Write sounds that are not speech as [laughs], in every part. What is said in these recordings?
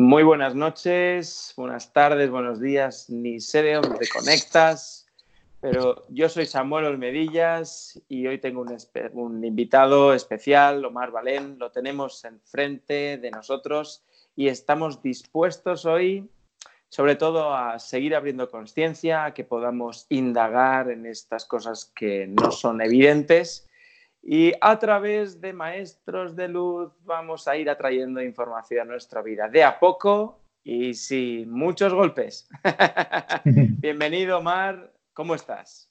Muy buenas noches, buenas tardes, buenos días, ni sé de dónde te conectas, pero yo soy Samuel Olmedillas y hoy tengo un, invitado especial, Omar Balén, lo tenemos enfrente de nosotros y estamos dispuestos hoy sobre todo a seguir abriendo conciencia, a que podamos indagar en estas cosas que no son evidentes y a través de maestros de luz vamos a ir atrayendo información a nuestra vida de a poco y sin muchos golpes. [laughs] Bienvenido, Omar. ¿Cómo estás?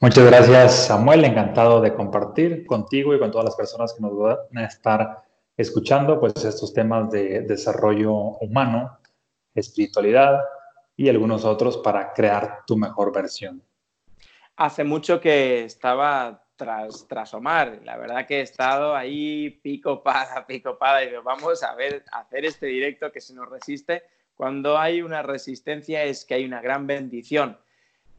Muchas gracias, Samuel. Encantado de compartir contigo y con todas las personas que nos van a estar escuchando pues, estos temas de desarrollo humano, espiritualidad y algunos otros para crear tu mejor versión. Hace mucho que estaba tras, tras Omar. La verdad que he estado ahí pico pada, pico pada y vamos a ver, hacer este directo que se nos resiste. Cuando hay una resistencia es que hay una gran bendición.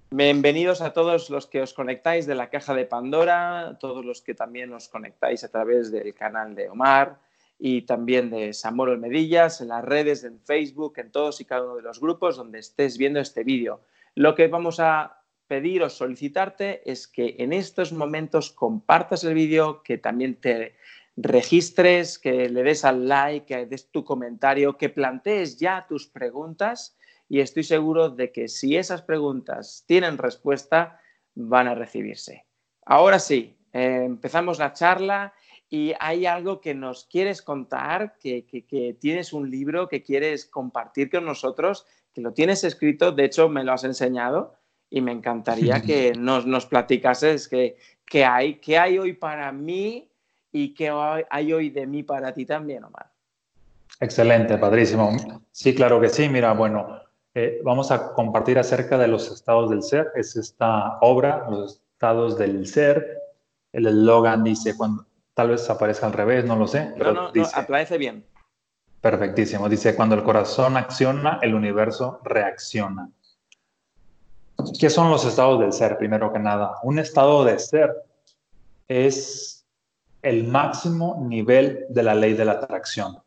Bienvenidos a todos los que os conectáis de la caja de Pandora, todos los que también os conectáis a través del canal de Omar y también de Samuel Medillas, en las redes, en Facebook, en todos y cada uno de los grupos donde estés viendo este vídeo. Lo que vamos a pedir o solicitarte es que en estos momentos compartas el vídeo, que también te registres, que le des al like, que des tu comentario, que plantees ya tus preguntas y estoy seguro de que si esas preguntas tienen respuesta, van a recibirse. Ahora sí, eh, empezamos la charla y hay algo que nos quieres contar, que, que, tienes un libro que quieres compartir con nosotros, que lo tienes escrito, de hecho me lo has enseñado y me encantaría [laughs] que nos, nos platicases qué, hay, qué hay hoy para mí y qué hay hoy de mí para ti también, Omar. Excelente, padrísimo. Sí, claro que sí. Mira, bueno, eh, vamos a compartir acerca de los estados del ser. Es esta obra, los estados del ser. El eslogan dice, cuando, tal vez aparezca al revés, no lo sé. Pero no, no, dice, bien. Perfectísimo. Dice, cuando el corazón acciona, el universo reacciona. ¿Qué son los estados del ser, primero que nada? Un estado de ser es el máximo nivel de la ley de la atracción.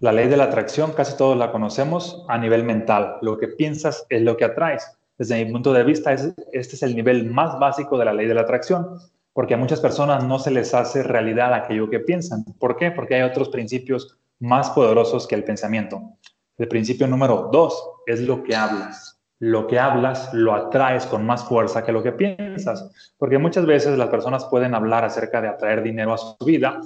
La ley de la atracción casi todos la conocemos a nivel mental. Lo que piensas es lo que atraes. Desde mi punto de vista, este es el nivel más básico de la ley de la atracción, porque a muchas personas no se les hace realidad aquello que piensan. ¿Por qué? Porque hay otros principios más poderosos que el pensamiento. El principio número dos es lo que hablas lo que hablas lo atraes con más fuerza que lo que piensas. Porque muchas veces las personas pueden hablar acerca de atraer dinero a su vida,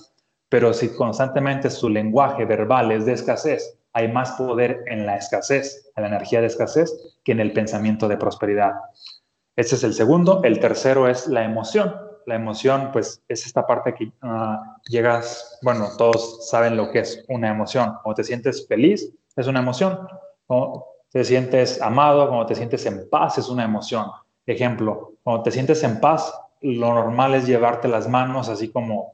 pero si constantemente su lenguaje verbal es de escasez, hay más poder en la escasez, en la energía de escasez, que en el pensamiento de prosperidad. Ese es el segundo. El tercero es la emoción. La emoción, pues, es esta parte que ah, llegas, bueno, todos saben lo que es una emoción. O te sientes feliz, es una emoción. O te sientes amado, cuando te sientes en paz, es una emoción. Ejemplo, cuando te sientes en paz, lo normal es llevarte las manos así como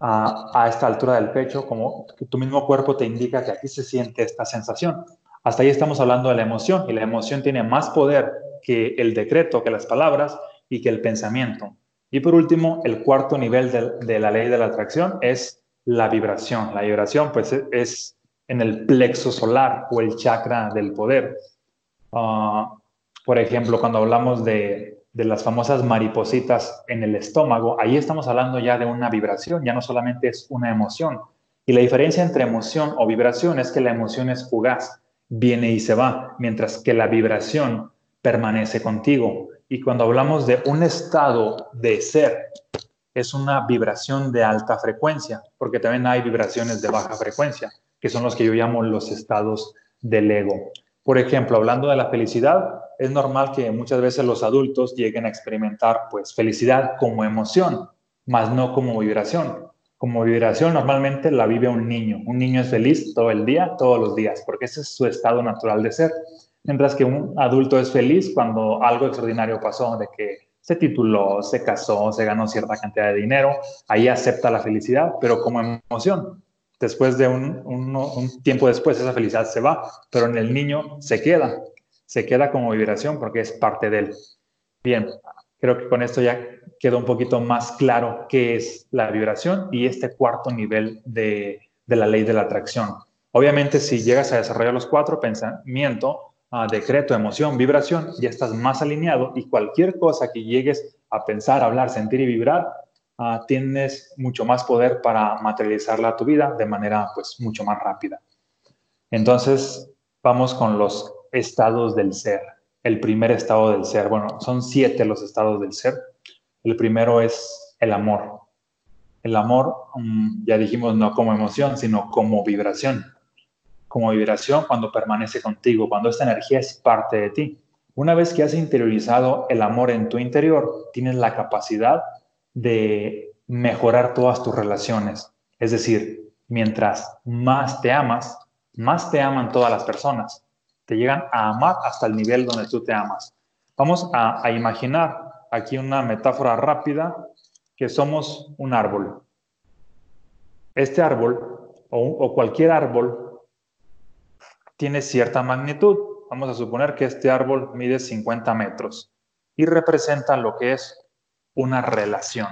a, esta altura del pecho, como tu mismo cuerpo te indica que aquí se siente esta sensación. Hasta ahí estamos hablando de la emoción y la emoción tiene más poder que el decreto, que las palabras y que el pensamiento. Y por último, el cuarto nivel de, de la ley de la atracción es la vibración. La vibración pues es en el plexo solar o el chakra del poder. Ah, por ejemplo, cuando hablamos de, de, las famosas maripositas en el estómago, ahí estamos hablando ya de una vibración, ya no solamente es una emoción. Y la diferencia entre emoción o vibración es que la emoción es fugaz, viene y se va, mientras que la vibración permanece contigo. Y cuando hablamos de un estado de ser, es una vibración de alta frecuencia, porque también hay vibraciones de baja frecuencia que son los que yo llamo los estados del ego. Por ejemplo, hablando de la felicidad, es normal que muchas veces los adultos lleguen a experimentar pues felicidad como emoción, más no como vibración. Como vibración normalmente la vive un niño. Un niño es feliz todo el día, todos los días, porque ese es su estado natural de ser. Mientras que un adulto es feliz cuando algo extraordinario pasó, de que se tituló, se casó, se ganó cierta cantidad de dinero, ahí acepta la felicidad, pero como emoción después de un, tiempo después esa felicidad se va, pero en el niño se queda, se queda como vibración porque es parte de él. Bien, creo que con esto ya quedó un poquito más claro qué es la vibración y este cuarto nivel de, de la ley de la atracción. Obviamente, si llegas a desarrollar los cuatro, pensamiento, uh, decreto, emoción, vibración, ya estás más alineado y cualquier cosa que llegues a pensar, hablar, sentir y vibrar, uh, tienes mucho más poder para materializarla a tu vida de manera pues mucho más rápida. Entonces, vamos con los estados del ser. El primer estado del ser, bueno, son siete los estados del ser. El primero es el amor. El amor, mm, ya dijimos, no como emoción, sino como vibración. Como vibración cuando permanece contigo, cuando esta energía es parte de ti. Una vez que has interiorizado el amor en tu interior, tienes la capacidad de mejorar todas tus relaciones. Es decir, mientras más te amas, más te aman todas las personas. Te llegan a amar hasta el nivel donde tú te amas. Vamos a, imaginar aquí una metáfora rápida que somos un árbol. Este árbol o, cualquier árbol tiene cierta magnitud. Vamos a suponer que este árbol mide 50 metros y representa lo que es una relación.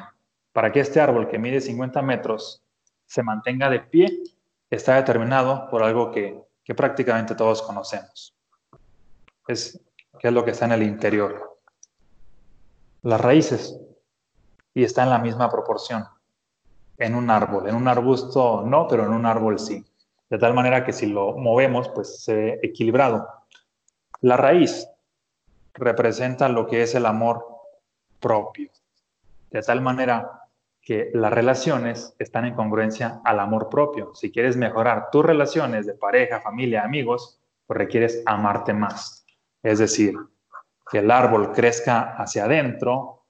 Para que este árbol que mide 50 metros se mantenga de pie, está determinado por algo que, prácticamente todos conocemos. Es que es lo que está en el interior. Las raíces. Y está en la misma proporción. En un árbol. En un arbusto no, pero en un árbol sí. De tal manera que si lo movemos, pues se ve equilibrado. La raíz representa lo que es el amor propio. De tal manera que las relaciones están en congruencia al amor propio. Si quieres mejorar tus relaciones de pareja, familia, amigos, pues requieres amarte más. Es decir, que el árbol crezca hacia adentro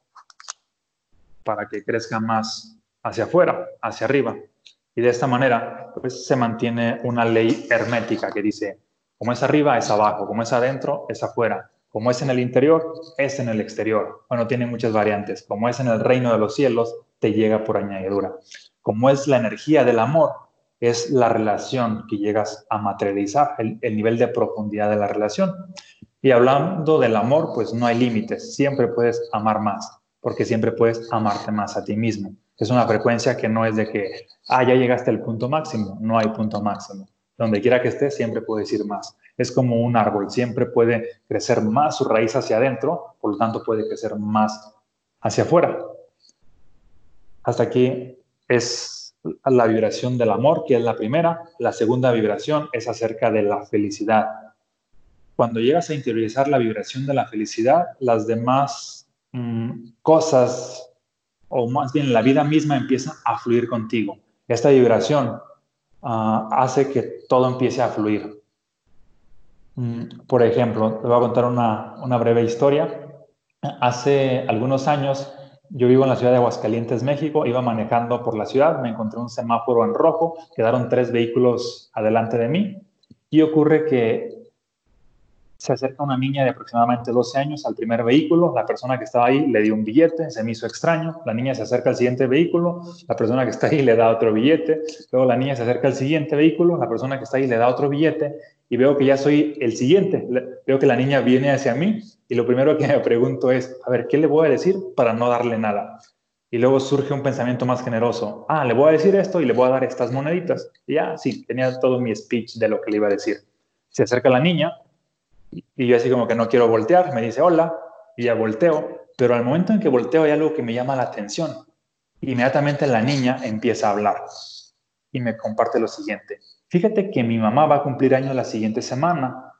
para que crezca más hacia afuera, hacia arriba. Y de esta manera, pues se mantiene una ley hermética que dice, como es arriba, es abajo, como es adentro, es afuera, como es en el interior, es en el exterior. Bueno, tiene muchas variantes. Como es en el reino de los cielos, te llega por añadidura. Como es la energía del amor, es la relación que llegas a materializar, el, nivel de profundidad de la relación. Y hablando del amor, pues no hay límites, siempre puedes amar más, porque siempre puedes amarte más a ti mismo. Es una frecuencia que no es de que, ah, ya llegaste al punto máximo, no hay punto máximo. Donde quiera que estés, siempre puedes ir más. Es como un árbol, siempre puede crecer más su raíz hacia adentro, por lo tanto puede crecer más hacia afuera. Hasta aquí es la vibración del amor, que es la primera. La segunda vibración es acerca de la felicidad. Cuando llegas a interiorizar la vibración de la felicidad, las demás mm, cosas, o más bien la vida misma, empieza a fluir contigo. Esta vibración ah, hace que todo empiece a fluir. Mm, por ejemplo, te voy a contar una, una breve historia. Hace algunos años yo vivo en la ciudad de Aguascalientes, México. Iba manejando por la ciudad, me encontré un semáforo en rojo, quedaron tres vehículos adelante de mí y ocurre que se acerca una niña de aproximadamente 12 años al primer vehículo, la persona que estaba ahí le dio un billete, se me hizo extraño, la niña se acerca al siguiente vehículo, la persona que está ahí le da otro billete, luego la niña se acerca al siguiente vehículo, la persona que está ahí le da otro billete y veo que ya soy el siguiente, veo que la niña viene hacia mí y lo primero que me pregunto es, a ver, ¿qué le voy a decir para no darle nada? Y luego surge un pensamiento más generoso. Ah, le voy a decir esto y le voy a dar estas moneditas. Y ya, sí, tenía todo mi speech de lo que le iba a decir. Se acerca la niña y yo así como que no quiero voltear, me dice hola y ya volteo. Pero al momento en que volteo hay algo que me llama la atención. Inmediatamente la niña empieza a hablar y me comparte lo siguiente. Fíjate que mi mamá va a cumplir años la siguiente semana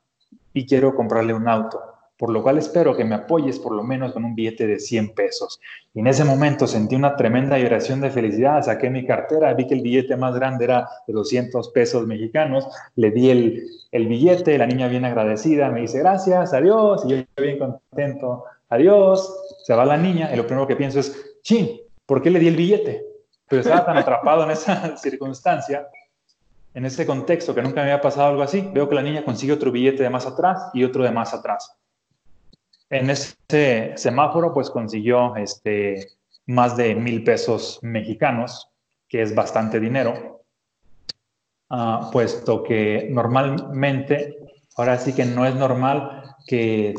y quiero comprarle un auto por lo cual espero que me apoyes por lo menos con un billete de 100 pesos. Y en ese momento sentí una tremenda vibración de felicidad, saqué mi cartera, vi que el billete más grande era de 200 pesos mexicanos, le di el, el billete, la niña bien agradecida, me dice gracias, adiós, y yo bien contento, adiós, se va la niña, y lo primero que pienso es, chin, ¿por qué le di el billete? Pero estaba tan [laughs] atrapado en esa circunstancia en ese contexto que nunca me había pasado algo así, veo que la niña consigue otro billete de más atrás y otro de más atrás. En ese semáforo, pues consiguió este, más de mil pesos mexicanos, que es bastante dinero, ah, puesto que normalmente, ahora sí que no es normal que,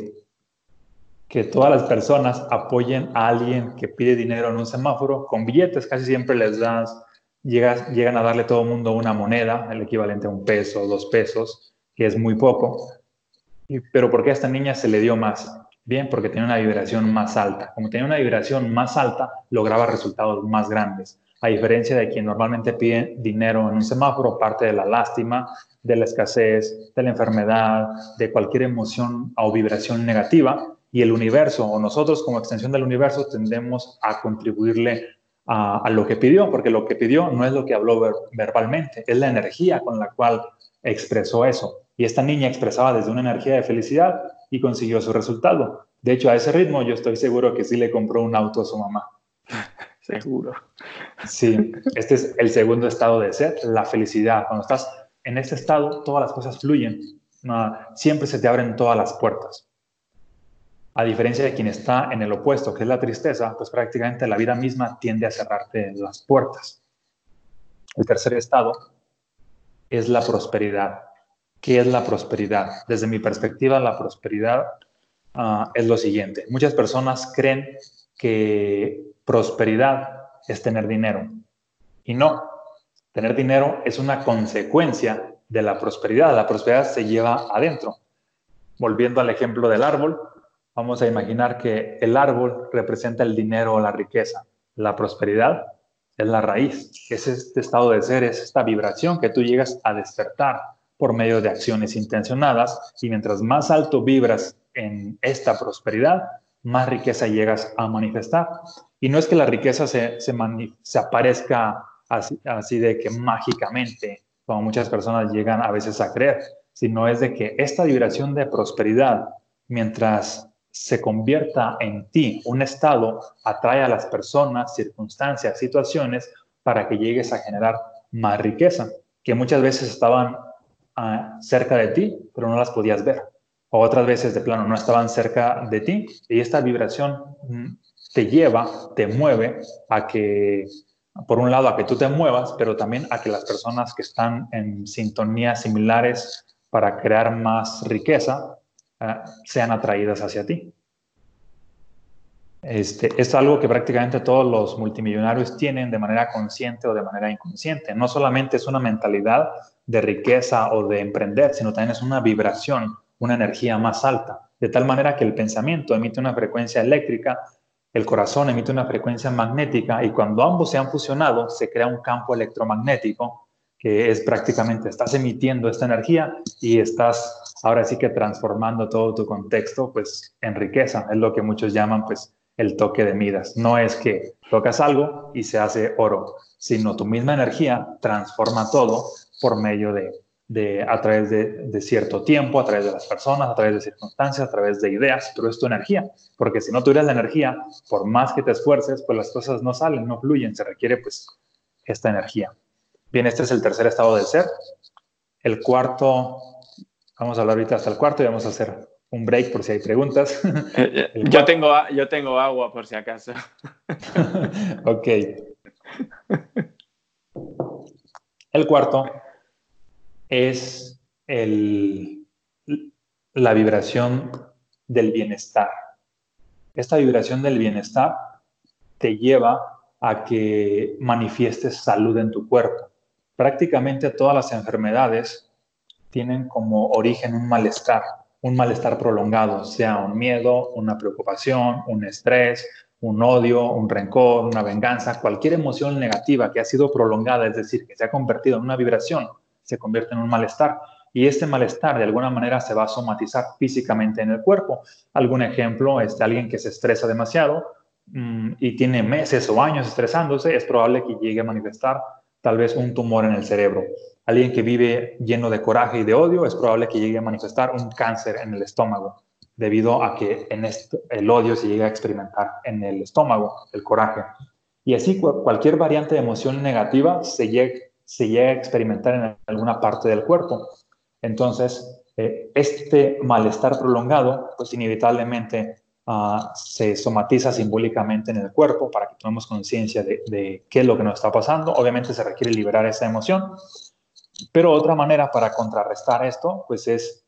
que todas las personas apoyen a alguien que pide dinero en un semáforo con billetes, casi siempre les das llegan a darle todo el mundo una moneda, el equivalente a un peso, dos pesos, que es muy poco. pero ¿por qué a esta niña se le dio más? Bien, porque tenía una vibración más alta. Como tenía una vibración más alta, lograba resultados más grandes. A diferencia de quien normalmente pide dinero en un semáforo, parte de la lástima, de la escasez, de la enfermedad, de cualquier emoción o vibración negativa, y el universo o nosotros como extensión del universo tendemos a contribuirle a, lo que pidió, porque lo que pidió no es lo que habló verbalmente, es la energía con la cual expresó eso. Y esta niña expresaba desde una energía de felicidad y consiguió su resultado. De hecho, a ese ritmo yo estoy seguro que sí le compró un auto a su mamá. [laughs] Seguro. Sí, este es el segundo estado de ser, la felicidad. Cuando estás en este estado, todas las cosas fluyen. siempre se te abren todas las puertas. A diferencia de quien está en el opuesto, que es la tristeza, pues prácticamente la vida misma tiende a cerrarte las puertas. El tercer estado es la prosperidad. ¿Qué es la prosperidad? Desde mi perspectiva, la prosperidad ah, es lo siguiente. Muchas personas creen que prosperidad es tener dinero. Y no, tener dinero es una consecuencia de la prosperidad. La prosperidad se lleva adentro. Volviendo al ejemplo del árbol, vamos a imaginar que el árbol representa el dinero o la riqueza. La prosperidad es la raíz, es este estado de ser, es esta vibración que tú llegas a despertar por medio de acciones intencionadas y mientras más alto vibras en esta prosperidad, más riqueza llegas a manifestar. Y no es que la riqueza se, se, aparezca así, así de que mágicamente, como muchas personas llegan a veces a creer, sino es de que esta vibración de prosperidad, mientras se convierta en ti un estado, atrae a las personas, circunstancias, situaciones para que llegues a generar más riqueza, que muchas veces estaban ah, cerca de ti, pero no las podías ver. O otras veces de plano no estaban cerca de ti. Y esta vibración mm, te lleva, te mueve a que, por un lado, a que tú te muevas, pero también a que las personas que están en sintonías similares para crear más riqueza sean atraídas hacia ti. Este, es algo que prácticamente todos los multimillonarios tienen de manera consciente o de manera inconsciente. No solamente es una mentalidad de riqueza o de emprender, sino también es una vibración una energía más alta, de tal manera que el pensamiento emite una frecuencia eléctrica, el corazón emite una frecuencia magnética y cuando ambos se han fusionado se crea un campo electromagnético es prácticamente, estás emitiendo esta energía y estás ahora sí que transformando todo tu contexto pues en riqueza, es lo que muchos llaman pues el toque de Midas. No es que tocas algo y se hace oro, sino tu misma energía transforma todo por medio de de, a través de, cierto tiempo, a través de las personas, a través de circunstancias, a través de ideas, pero es tu energía, porque si no tuvieras la energía, por más que te esfuerces, pues las cosas no salen, no fluyen, se requiere pues esta energía. Bien, este es el tercer estado del ser. El cuarto, vamos a hablar ahorita hasta el cuarto y vamos a hacer un break por si hay preguntas. Eh, eh, [laughs] yo, tengo, yo tengo agua por si acaso. [laughs] ok. El cuarto es la vibración del bienestar. Esta vibración del bienestar te lleva a que manifiestes salud en tu cuerpo. Prácticamente todas las enfermedades tienen como origen un malestar, un malestar prolongado, sea un miedo, una preocupación, un estrés, un odio, un rencor, una venganza, cualquier emoción negativa que ha sido prolongada, es decir, que se ha convertido en una vibración, se convierte en un malestar. Y este malestar de alguna manera se va a somatizar físicamente en el cuerpo. Algún ejemplo es de alguien que se estresa demasiado mm, y tiene meses o años estresándose, es probable que llegue a manifestar tal vez un tumor en el cerebro. Alguien que vive lleno de coraje y de odio, es probable que llegue a manifestar un cáncer en el estómago, debido a que en el odio se llega a experimentar en el estómago, el coraje. Y así cualquier variante de emoción negativa se, llega, a experimentar en alguna parte del cuerpo. Entonces, eh, este malestar prolongado, pues inevitablemente ah, se somatiza simbólicamente en el cuerpo para que tomemos conciencia de, qué es lo que nos está pasando. Obviamente se requiere liberar esa emoción, pero otra manera para contrarrestar esto, pues es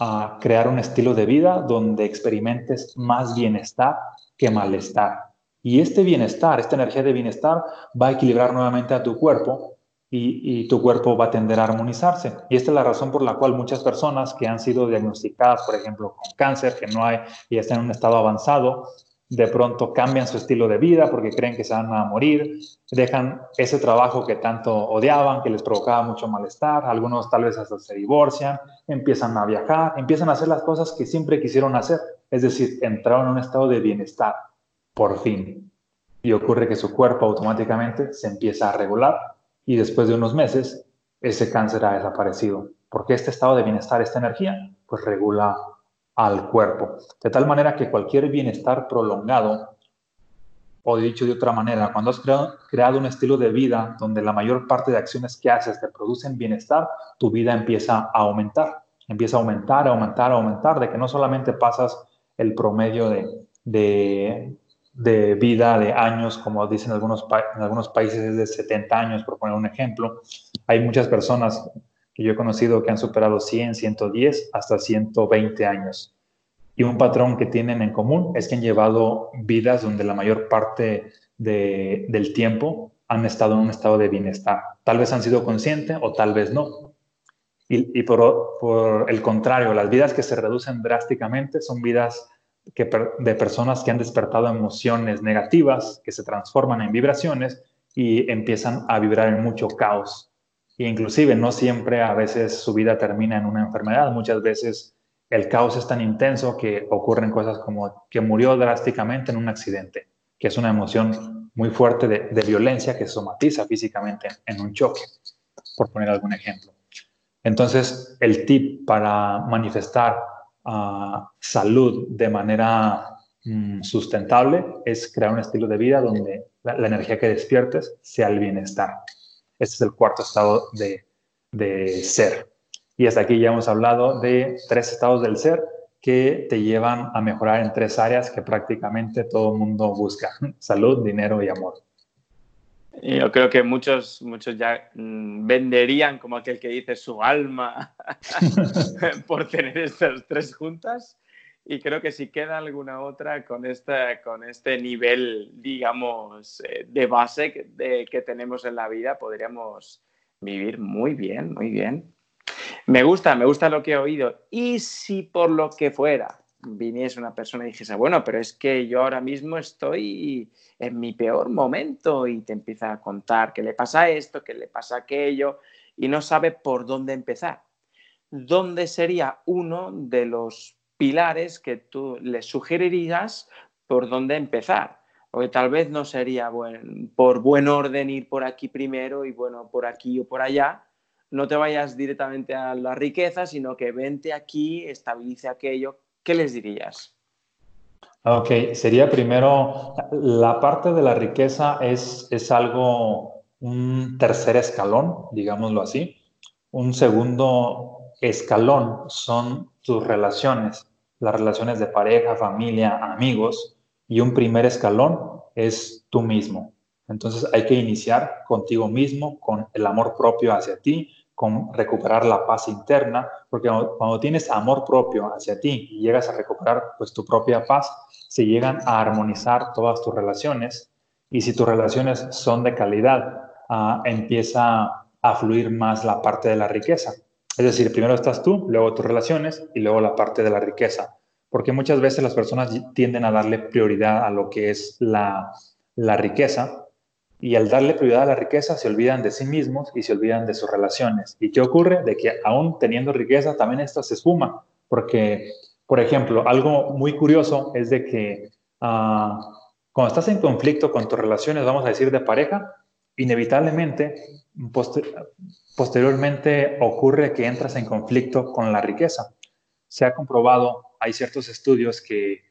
ah, crear un estilo de vida donde experimentes más bienestar que malestar. Y este bienestar, esta energía de bienestar va a equilibrar nuevamente a tu cuerpo y, tu cuerpo va a tender a armonizarse. Y esta es la razón por la cual muchas personas que han sido diagnosticadas, por ejemplo, con cáncer, que no hay y están en un estado avanzado, de pronto cambian su estilo de vida porque creen que se van a morir, dejan ese trabajo que tanto odiaban, que les provocaba mucho malestar, algunos tal vez hasta se divorcian, empiezan a viajar, empiezan a hacer las cosas que siempre quisieron hacer, es decir, entraron en un estado de bienestar, por fin. Y ocurre que su cuerpo automáticamente se empieza a regular y después de unos meses ese cáncer ha desaparecido, porque este estado de bienestar, esta energía, pues regula al cuerpo. De tal manera que cualquier bienestar prolongado, o dicho de otra manera, cuando has creado, un estilo de vida donde la mayor parte de acciones que haces te producen bienestar, tu vida empieza a aumentar, empieza a aumentar, a aumentar, a aumentar, de que no solamente pasas el promedio de, de, vida de años, como dicen algunos, en algunos países es de 70 años, por poner un ejemplo. Hay muchas personas yo he conocido que han superado 100, 110 hasta 120 años. Y un patrón que tienen en común es que han llevado vidas donde la mayor parte del tiempo han estado en un estado de bienestar. Tal vez han sido conscientes o tal vez no. Y, por, por, el contrario, las vidas que se reducen drásticamente son vidas que, de personas que han despertado emociones negativas, que se transforman en vibraciones y empiezan a vibrar en mucho caos, inclusive no siempre a veces su vida termina en una enfermedad, muchas veces el caos es tan intenso que ocurren cosas como que murió drásticamente en un accidente, que es una emoción muy fuerte de, violencia que somatiza físicamente en un choque, por poner algún ejemplo. Entonces, el tip para manifestar salud de manera mm, sustentable es crear un estilo de vida donde la energía que despiertes sea el bienestar. Este es el cuarto estado de, ser. Y hasta aquí ya hemos hablado de tres estados del ser que te llevan a mejorar en tres áreas que prácticamente todo el mundo busca, [laughs] salud, dinero y amor. Yo creo que muchos, muchos ya mm, venderían como aquel que dice su alma [laughs] por tener estas tres juntas y creo que si queda alguna otra con, esta, con este nivel, digamos, eh, de base que, que tenemos en la vida, podríamos vivir muy bien, muy bien. Me gusta, me gusta lo que he oído. Y si por lo que fuera viniese una persona y dijese, bueno, pero es que yo ahora mismo estoy en mi peor momento y te empieza a contar que le pasa esto, que le pasa aquello y no sabe por dónde empezar. ¿Dónde sería uno de los pilares que tú le sugerirías por dónde empezar. Porque tal vez no sería por buen orden ir por aquí primero y bueno, por aquí o por allá. No te vayas directamente a la riqueza, sino que vente aquí, estabilice aquello. ¿Qué les dirías? Ok, sería primero, la parte de la riqueza es, es algo, un tercer escalón, digámoslo así. Un segundo escalón son tus relaciones las relaciones de pareja, familia, amigos, y un primer escalón es tú mismo. Entonces hay que iniciar contigo mismo, con el amor propio hacia ti, recuperar la paz interna, porque cuando, tienes amor propio hacia ti y llegas a recuperar pues tu propia paz, se llegan a armonizar todas tus relaciones y si tus relaciones son de calidad, ah, empieza a fluir más la parte de la riqueza. Es decir, primero estás tú, luego tus relaciones y luego la parte de la riqueza. Porque muchas veces las personas tienden a darle prioridad a lo que es la, riqueza y al darle prioridad a la riqueza se olvidan de sí mismos y se olvidan de sus relaciones. ¿Y qué ocurre? De que aún teniendo riqueza también esto se esfuma. Porque, por ejemplo, algo muy curioso es de que ah, cuando estás en conflicto con tus relaciones, vamos a decir de pareja, inevitablemente posteriormente ocurre que entras en conflicto con la riqueza. Se ha comprobado, hay ciertos estudios que,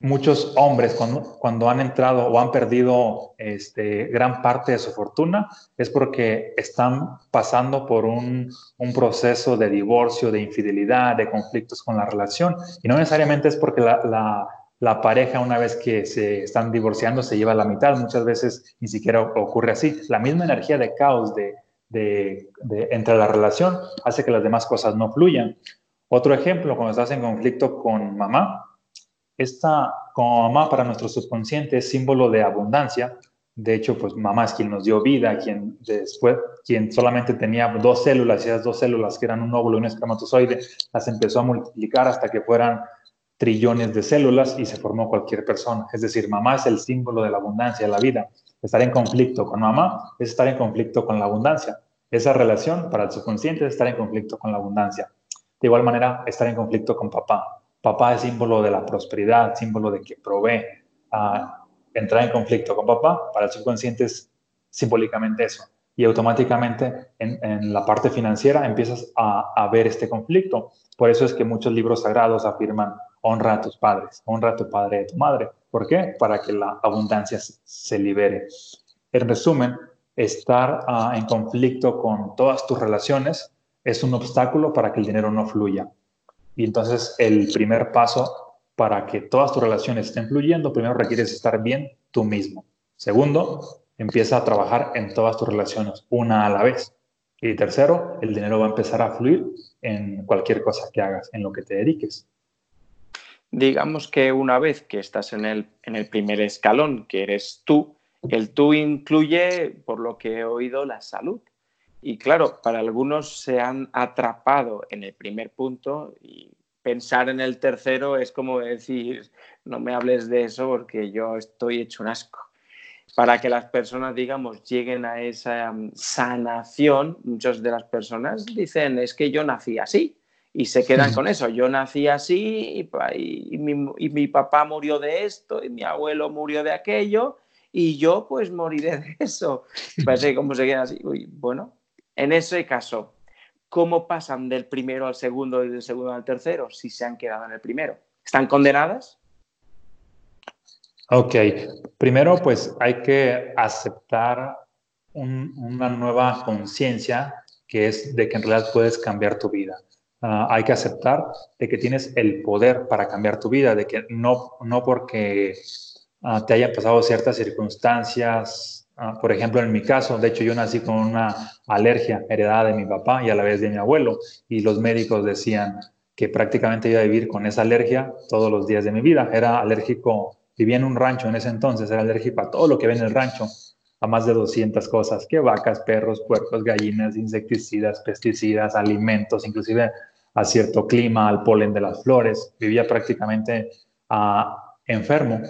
muchos hombres cuando, han entrado o han perdido este, gran parte de su fortuna es porque están pasando por un, proceso de divorcio, de infidelidad, de conflictos con la relación. Y no necesariamente es porque la pareja una vez que se están divorciando se lleva la mitad, muchas veces ni siquiera ocurre así. La misma energía de caos de, entre la relación hace que las demás cosas no fluyan. Otro ejemplo, cuando estás en conflicto con mamá, esta como mamá para nuestro subconsciente es símbolo de abundancia. De hecho, pues mamá es quien nos dio vida, quien después, quien solamente tenía dos células, y esas dos células que eran un óvulo y un espermatozoide, las empezó a multiplicar hasta que fueran trillones de células y se formó cualquier persona. Es decir, mamá es el símbolo de la abundancia, de la vida. Estar en conflicto con mamá es estar en conflicto con la abundancia. Esa relación para el subconsciente es estar en conflicto con la abundancia. De igual manera, estar en conflicto con papá. Papá es símbolo de la prosperidad, símbolo de que provee. Ah, entrar en conflicto con papá, para el subconsciente es simbólicamente eso. Y automáticamente en, la parte financiera empiezas a, ver este conflicto. Por eso es que muchos libros sagrados afirman, honra a tus padres, honra a tu padre y a tu madre. ¿Por qué? Para que la abundancia se libere. En resumen, estar ah, en conflicto con todas tus relaciones es un obstáculo para que el dinero no fluya. Y entonces el primer paso para que todas tus relaciones estén fluyendo, primero requieres estar bien tú mismo. Segundo, empieza a trabajar en todas tus relaciones, una a la vez. Y tercero, el dinero va a empezar a fluir en cualquier cosa que hagas, en lo que te dediques. Digamos que una vez que estás en el, en el primer escalón, que eres tú, el tú incluye, por lo que he oído, la salud. Y claro, para algunos se han atrapado en el primer punto y pensar en el tercero es como decir, no me hables de eso porque yo estoy hecho un asco. Para que las personas, digamos, lleguen a esa mm, sanación, muchas de las personas dicen, es que yo nací así. Y se quedan con eso. Yo nací así y, mi, papá murió de esto y mi abuelo murió de aquello y yo pues moriré de eso. Parece como se queda así. bueno, en ese caso, ¿cómo pasan del primero al segundo y del segundo al tercero si se han quedado en el primero? ¿Están condenadas? Ok, primero pues hay que aceptar una nueva conciencia que es de que en realidad puedes cambiar tu vida. Ah, hay que aceptar de que tienes el poder para cambiar tu vida, de que no, no porque ah, te hayan pasado ciertas circunstancias Por ejemplo, en mi caso, de hecho yo nací con una alergia heredada de mi papá y a la vez de mi abuelo y los médicos decían que prácticamente iba a vivir con esa alergia todos los días de mi vida. Era alérgico, vivía en un rancho en ese entonces, era alérgico a todo lo que ve en el rancho, a más de 200 cosas, que vacas, perros, puercos, gallinas, insecticidas, pesticidas, alimentos, inclusive a cierto clima, al polen de las flores. Vivía prácticamente ah, enfermo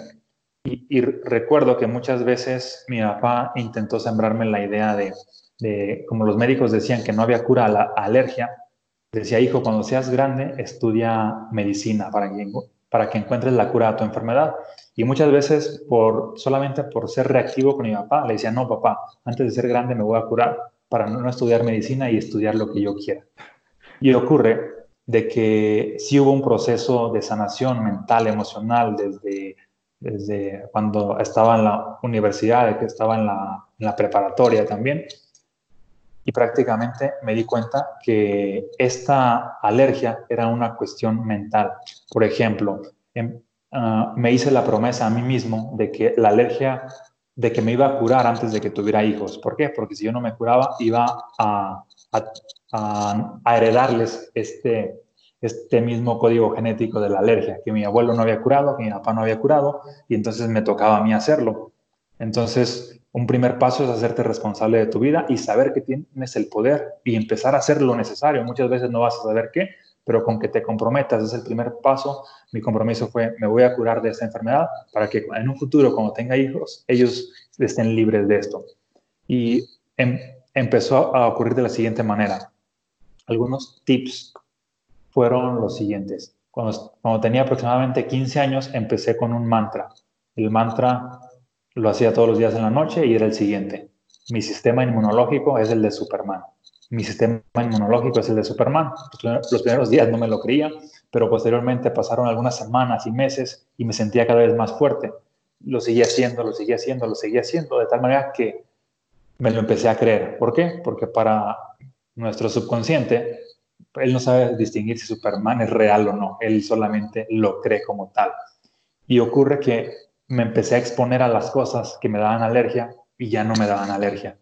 y, recuerdo que muchas veces mi papá intentó sembrarme la idea de, como los médicos decían que no había cura a la alergia, decía, hijo, cuando seas grande, estudia medicina para que, para que encuentres la cura a tu enfermedad. Y muchas veces, por, solamente por ser reactivo con mi papá, le decía, no, papá, antes de ser grande me voy a curar para no estudiar medicina y estudiar lo que yo quiera. Y ocurre de que sí hubo un proceso de sanación mental, emocional, desde desde cuando estaba en la universidad, que estaba en la, preparatoria también. Y prácticamente me di cuenta que esta alergia era una cuestión mental. Por ejemplo, em, ah, me hice la promesa a mí mismo de que la alergia, de que me iba a curar antes de que tuviera hijos. ¿Por qué? Porque si yo no me curaba, iba a, a heredarles este, este mismo código genético de la alergia, que mi abuelo no había curado, que mi papá no había curado, y entonces me tocaba a mí hacerlo. Entonces, un primer paso es hacerte responsable de tu vida y saber que tienes el poder y empezar a hacer lo necesario. Muchas veces no vas a saber qué, pero con que te comprometas es el primer paso. Mi compromiso fue, me voy a curar de esta enfermedad para que en un futuro, cuando tenga hijos, ellos estén libres de esto. Y em, empezó a ocurrir de la siguiente manera. Algunos tips fueron los siguientes. Cuando, cuando, tenía aproximadamente 15 años, empecé con un mantra. El mantra lo hacía todos los días en la noche y era el siguiente. Mi sistema inmunológico es el de Superman. Mi sistema inmunológico es el de Superman. Los primeros días no me lo creía, pero posteriormente pasaron algunas semanas y meses y me sentía cada vez más fuerte. Lo seguía haciendo, lo seguía haciendo, lo seguía haciendo, de tal manera que me lo empecé a creer. ¿Por qué? Porque para nuestro subconsciente él no sabe distinguir si Superman es real o no, él solamente lo cree como tal. Y ocurre que me empecé a exponer a las cosas que me daban alergia y ya no me daban alergia.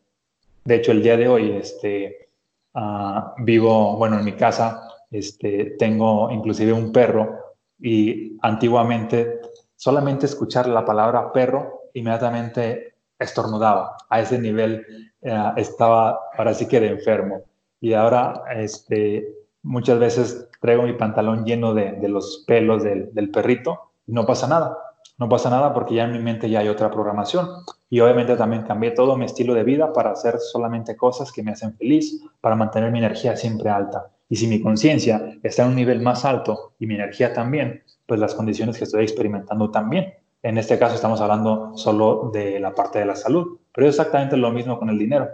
De hecho, el día de hoy este, ah, vivo, bueno, en mi casa este, tengo inclusive un perro y antiguamente solamente escuchar la palabra perro, inmediatamente estornudaba. A ese nivel eh, estaba ahora sí que de enfermo. Y ahora este, muchas veces traigo mi pantalón lleno de, los pelos del, del perrito y no pasa nada. No pasa nada porque ya en mi mente ya hay otra programación. Y obviamente también cambié todo mi estilo de vida para hacer solamente cosas que me hacen feliz, para mantener mi energía siempre alta. Y si mi conciencia está en un nivel más alto y mi energía también, pues las condiciones que estoy experimentando también. En este caso estamos hablando solo de la parte de la salud, pero es exactamente lo mismo con el dinero.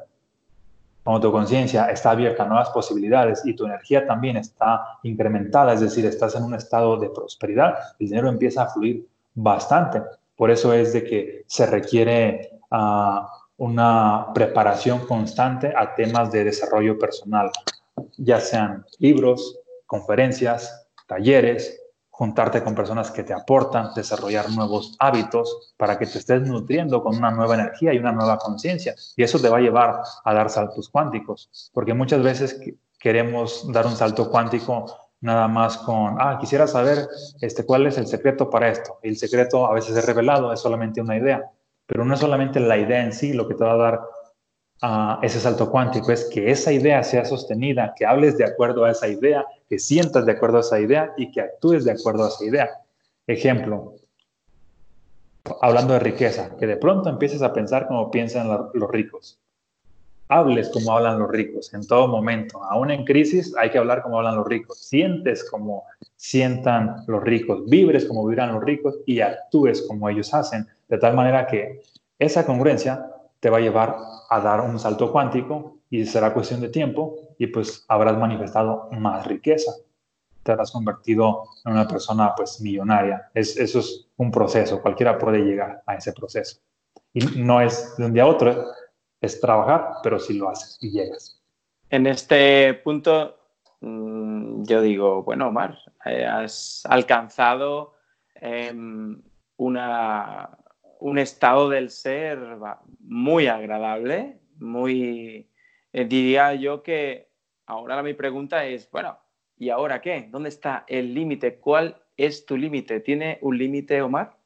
Cuando tu conciencia está abierta a nuevas posibilidades y tu energía también está incrementada, es decir, estás en un estado de prosperidad, el dinero empieza a fluir bastante. Por eso es de que se requiere ah, una preparación constante a temas de desarrollo personal, ya sean libros, conferencias, talleres, juntarte con personas que te aportan, desarrollar nuevos hábitos para que te estés nutriendo con una nueva energía y una nueva conciencia. Y eso te va a llevar a dar saltos cuánticos, porque muchas veces queremos dar un salto cuántico nada más con, ah, quisiera saber este, cuál es el secreto para esto. Y el secreto a veces es revelado, es solamente una idea, pero no es solamente la idea en sí lo que te va a dar ese salto cuántico, es que esa idea sea sostenida, que hables de acuerdo a esa idea, que sientas de acuerdo a esa idea y que actúes de acuerdo a esa idea. Ejemplo, hablando de riqueza, que de pronto empieces a pensar como piensan los ricos hables como hablan los ricos en todo momento. Aún en crisis hay que hablar como hablan los ricos. Sientes como sientan los ricos, vibres como vibran los ricos y actúes como ellos hacen, de tal manera que esa congruencia te va a llevar a dar un salto cuántico y será cuestión de tiempo y pues habrás manifestado más riqueza. Te habrás convertido en una persona pues millonaria. Es, eso es un proceso, cualquiera puede llegar a ese proceso. Y no es de un día a otro, es trabajar, pero si lo haces y llegas. En este punto, mm, yo digo, bueno, Omar, eh, has alcanzado em, una, un estado del ser muy agradable, muy, eh, diría yo que ahora mi pregunta es, bueno, ¿y ahora qué? ¿Dónde está el límite? ¿Cuál es tu límite? ¿Tiene un límite, Omar?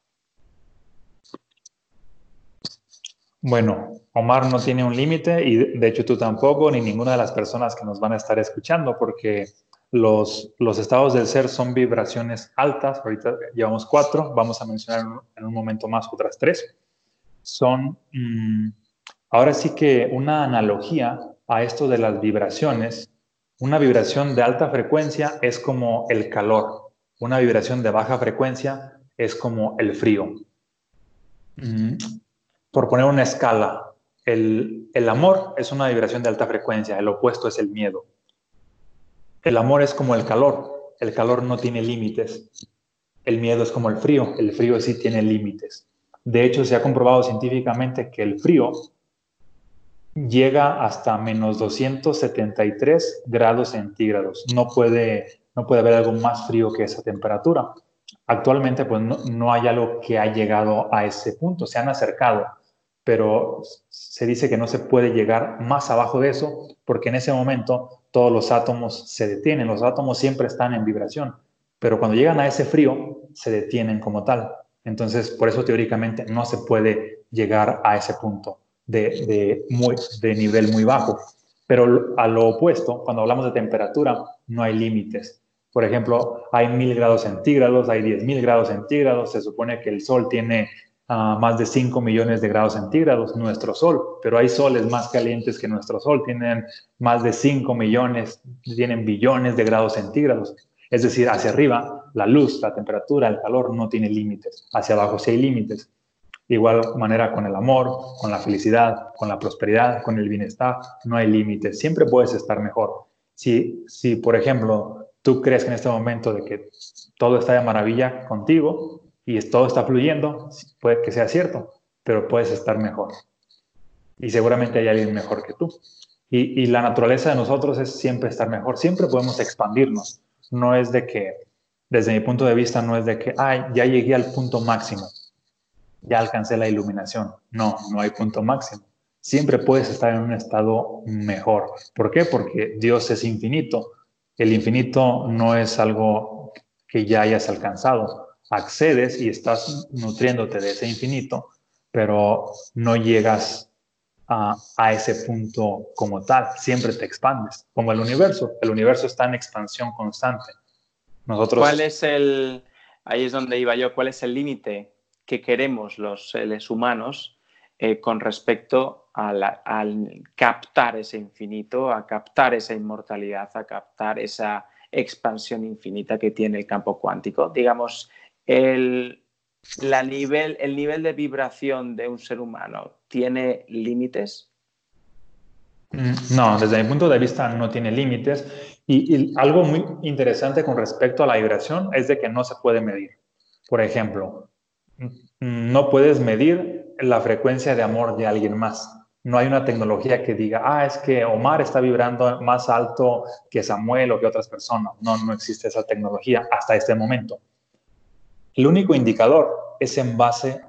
Bueno, Omar no tiene un límite y de hecho tú tampoco, ni ninguna de las personas que nos van a estar escuchando, porque los, estados del ser son vibraciones altas. Ahorita llevamos cuatro, vamos a mencionar en un momento más otras tres. Son, mm, ahora sí que una analogía a esto de las vibraciones. Una vibración de alta frecuencia es como el calor. Una vibración de baja frecuencia es como el frío. Mm, por poner una escala, el, amor es una vibración de alta frecuencia, el opuesto es el miedo. El amor es como el calor, el calor no tiene límites. El miedo es como el frío, el frío sí tiene límites. De hecho, se ha comprobado científicamente que el frío llega hasta menos 273 grados centígrados. No puede, no puede haber algo más frío que esa temperatura. Actualmente, pues no, no hay algo que ha llegado a ese punto. Se han acercado, pero se dice que no se puede llegar más abajo de eso porque en ese momento todos los átomos se detienen, los átomos siempre están en vibración, pero cuando llegan a ese frío se detienen como tal. Entonces, por eso teóricamente no se puede llegar a ese punto de, de nivel muy bajo. Pero a lo opuesto, cuando hablamos de temperatura, no hay límites. Por ejemplo, hay mil grados centígrados, hay diez mil grados centígrados, se supone que el Sol tiene más de 5 millones de grados centígrados, nuestro Sol, pero hay soles más calientes que nuestro Sol, tienen más de 5 millones, tienen billones de grados centígrados. Es decir, hacia arriba, la luz, la temperatura, el calor no tiene límites, hacia abajo sí hay límites. Igual manera con el amor, con la felicidad, con la prosperidad, con el bienestar, no hay límites, siempre puedes estar mejor. Si, si, por ejemplo, tú crees que en este momento de que todo está de maravilla contigo, y todo está fluyendo, puede que sea cierto, pero puedes estar mejor. Y seguramente hay alguien mejor que tú. Y, y, la naturaleza de nosotros es siempre estar mejor, siempre podemos expandirnos. No es de que, desde mi punto de vista, no es de que, ay, ya llegué al punto máximo, ya alcancé la iluminación. No, no hay punto máximo. Siempre puedes estar en un estado mejor. ¿Por qué? Porque Dios es infinito. El infinito no es algo que ya hayas alcanzado accedes y estás nutriéndote de ese infinito, pero no llegas a, a, ese punto como tal, siempre te expandes, como el universo, el universo está en expansión constante. Nosotros... ¿Cuál es el, ahí es donde iba yo, cuál es el límite que queremos los seres humanos eh, con respecto al captar ese infinito, a captar esa inmortalidad, a captar esa expansión infinita que tiene el campo cuántico. Digamos, el, la nivel, el nivel de vibración de un ser humano tiene límites? Mm, no, desde mi punto de vista no tiene límites. Y, algo muy interesante con respecto a la vibración es de que no se puede medir. Por ejemplo, mm, no puedes medir la frecuencia de amor de alguien más. No hay una tecnología que diga, ah, es que Omar está vibrando más alto que Samuel o que otras personas. No, no existe esa tecnología hasta este momento. El único indicador es en base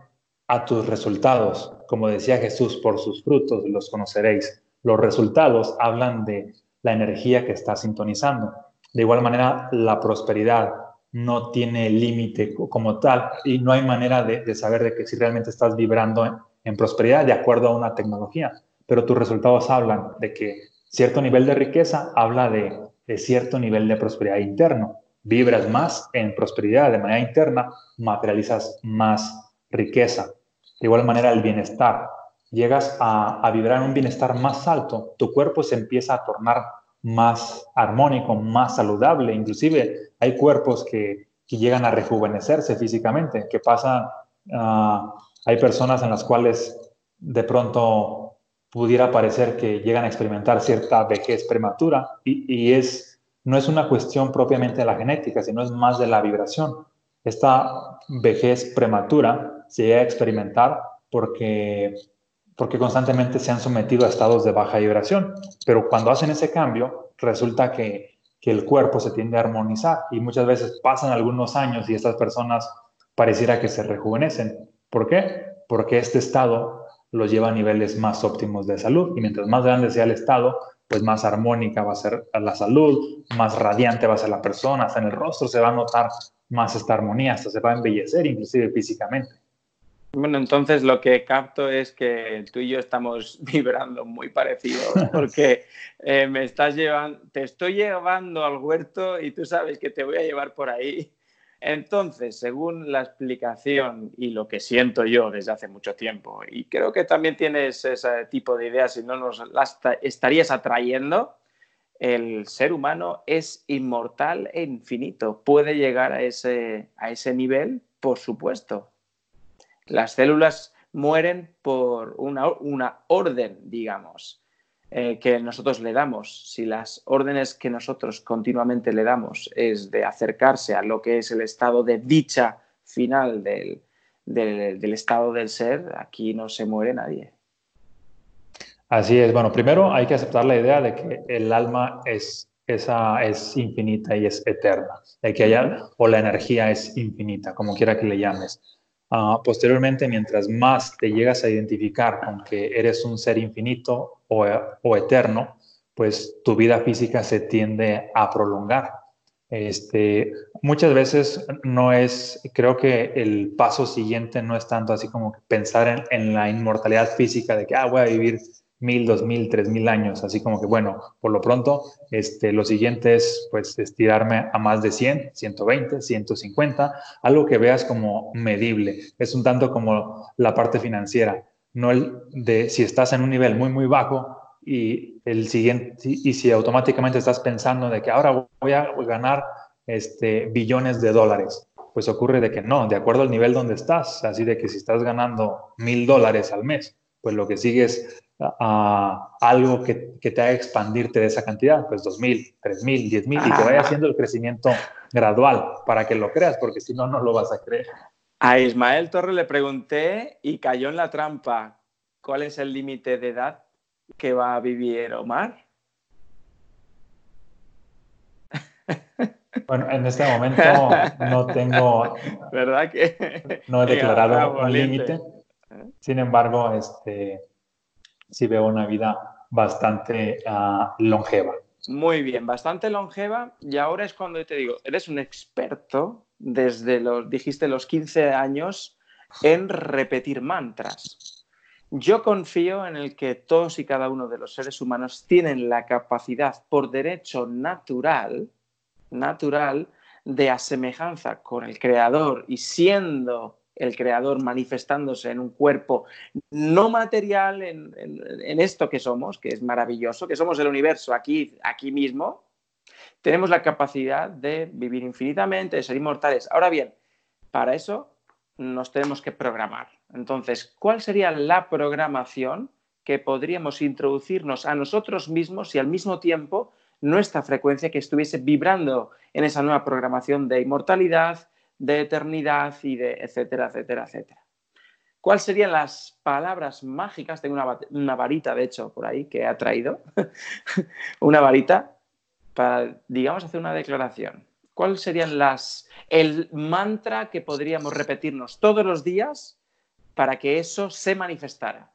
a tus resultados. Como decía Jesús, por sus frutos los conoceréis. Los resultados hablan de la energía que estás sintonizando. De igual manera, la prosperidad no tiene límite como tal y no hay manera de, saber de que si realmente estás vibrando en, prosperidad de acuerdo a una tecnología. Pero tus resultados hablan de que cierto nivel de riqueza habla de, de cierto nivel de prosperidad interno vibras más en prosperidad de manera interna, materializas más riqueza. De igual manera, el bienestar. Llegas a, vibrar en un bienestar más alto, tu cuerpo se empieza a tornar más armónico, más saludable. Inclusive hay cuerpos que, llegan a rejuvenecerse físicamente, que pasan, ah, hay personas en las cuales de pronto pudiera parecer que llegan a experimentar cierta vejez prematura y es no es una cuestión propiamente de la genética, sino es más de la vibración. Esta vejez prematura se llega a experimentar porque, porque constantemente se han sometido a estados de baja vibración, pero cuando hacen ese cambio, resulta que, que el cuerpo se tiende a armonizar y muchas veces pasan algunos años y estas personas pareciera que se rejuvenecen. ¿Por qué? Porque este estado los lleva a niveles más óptimos de salud y mientras más grande sea el estado, pues más armónica va a ser la salud, más radiante va a ser la persona, hasta en el rostro se va a notar más esta armonía, hasta se va a embellecer inclusive físicamente. Bueno, entonces lo que capto es que tú y yo estamos [laughs] vibrando muy parecidos, [laughs] porque eh, me estás llevando, te estoy llevando al huerto y tú sabes que te voy a llevar por ahí entonces, según la explicación y lo que siento yo desde hace mucho tiempo, y creo que también tienes ese tipo de ideas y no nos las estarías atrayendo, el ser humano es inmortal e infinito. ¿Puede llegar a ese, a ese nivel? Por supuesto. Las células mueren por una, una orden, digamos. Eh, que nosotros le damos, si las órdenes que nosotros continuamente le damos es de acercarse a lo que es el estado de dicha final del, del, estado del ser, aquí no se muere nadie. Así es. Bueno, primero hay que aceptar la idea de que el alma es, esa, es infinita y es eterna, de que haya, o la energía es infinita, como quiera que le llames. Ah, posteriormente, mientras más te llegas a identificar con que eres un ser infinito o, o, eterno, pues tu vida física se tiende a prolongar. Este, muchas veces no es, creo que el paso siguiente no es tanto así como pensar en, en la inmortalidad física de que, ah, voy a vivir mil, dos mil, tres mil años, así como que bueno, por lo pronto, este, lo siguiente es pues estirarme a más de 100, 120, 150, algo que veas como medible, es un tanto como la parte financiera, no el de si estás en un nivel muy, muy bajo y el siguiente, y si automáticamente estás pensando de que ahora voy a ganar este, billones de dólares, pues ocurre de que no, de acuerdo al nivel donde estás, así de que si estás ganando mil dólares al mes, pues lo que sigue es a algo que, te haga expandirte de esa cantidad, pues 2.000, 3.000, 10.000 y que vaya haciendo el crecimiento gradual para que lo creas, porque si no, no lo vas a creer. A Ismael Torre le pregunté y cayó en la trampa. ¿Cuál es el límite de edad que va a vivir Omar? [laughs] Bueno, en este momento no tengo. ¿Verdad que? No he [laughs] declarado un límite. Sin embargo, este, sí veo una vida bastante ah, longeva. Muy bien, bastante longeva. Y ahora es cuando te digo, eres un experto desde los, dijiste, los 15 años en repetir mantras. Yo confío en el que todos y cada uno de los seres humanos tienen la capacidad por derecho natural, natural, de asemejanza con el Creador y siendo el Creador manifestándose en un cuerpo no material, en, esto que somos, que es maravilloso, que somos el universo aquí, aquí mismo, tenemos la capacidad de vivir infinitamente, de ser inmortales. Ahora bien, para eso nos tenemos que programar. Entonces, ¿cuál sería la programación que podríamos introducirnos a nosotros mismos y al mismo tiempo nuestra frecuencia que estuviese vibrando en esa nueva programación de inmortalidad, de eternidad y de etcétera, etcétera, etcétera? ¿Cuáles serían las palabras mágicas? Tengo una, una varita, de hecho, por ahí que ha traído. [laughs] una varita para, digamos, hacer una declaración. ¿Cuál serían las, el mantra que podríamos repetirnos todos los días para que eso se manifestara?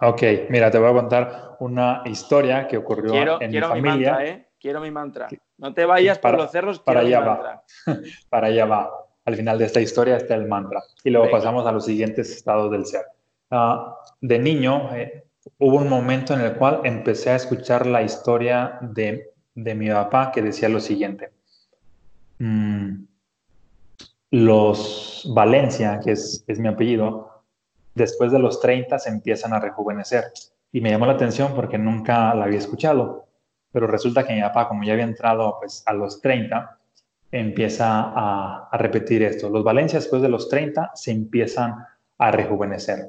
Ok, mira, te voy a contar una historia que ocurrió en mi familia. Mi mantra, ¿eh? Quiero mi mantra. No te vayas por los cerros, para allá va. [laughs] para allá va. Al final de esta historia está el mantra. Y luego pasamos a los siguientes estados del ser. Ah, de niño, eh, hubo un momento en el cual empecé a escuchar la historia de de mi papá que decía lo siguiente. Mm, los Valencia, que es, mi apellido, después de los 30 se empiezan a rejuvenecer. Y me llamó la atención porque nunca la había escuchado. Pero resulta que mi papá, como ya había entrado pues, a los 30, empieza a, repetir esto. Los Valencia después de los 30 se empiezan a rejuvenecer.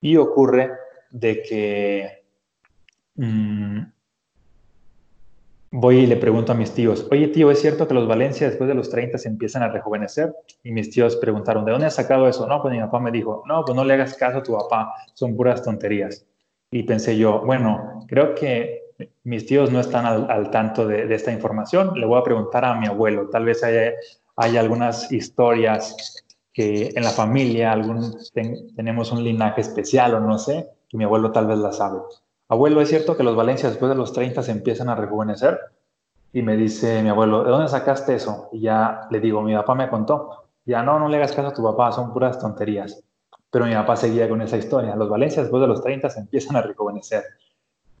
Y ocurre de que mm, voy y le pregunto a mis tíos, oye tío, ¿es cierto que los Valencia después de los 30 se empiezan a rejuvenecer? Y mis tíos preguntaron, ¿de dónde has sacado eso? No, pues mi papá me dijo, no, pues no le hagas caso a tu papá, son puras tonterías. Y pensé yo, bueno, creo que mis tíos no están al, tanto de, esta información, le voy a preguntar a mi abuelo, tal vez haya, algunas historias que en la familia algún, tenemos un linaje especial o no sé, y mi abuelo tal vez la sabe. Abuelo, ¿es cierto que los Valencia después de los 30 se empiezan a rejuvenecer? Y me dice mi abuelo, ¿de dónde sacaste eso? Y ya le digo, mi papá me contó. Ya no, no le hagas caso a tu papá, son puras tonterías. Pero mi papá seguía con esa historia. Los Valencia después de los 30 se empiezan a rejuvenecer.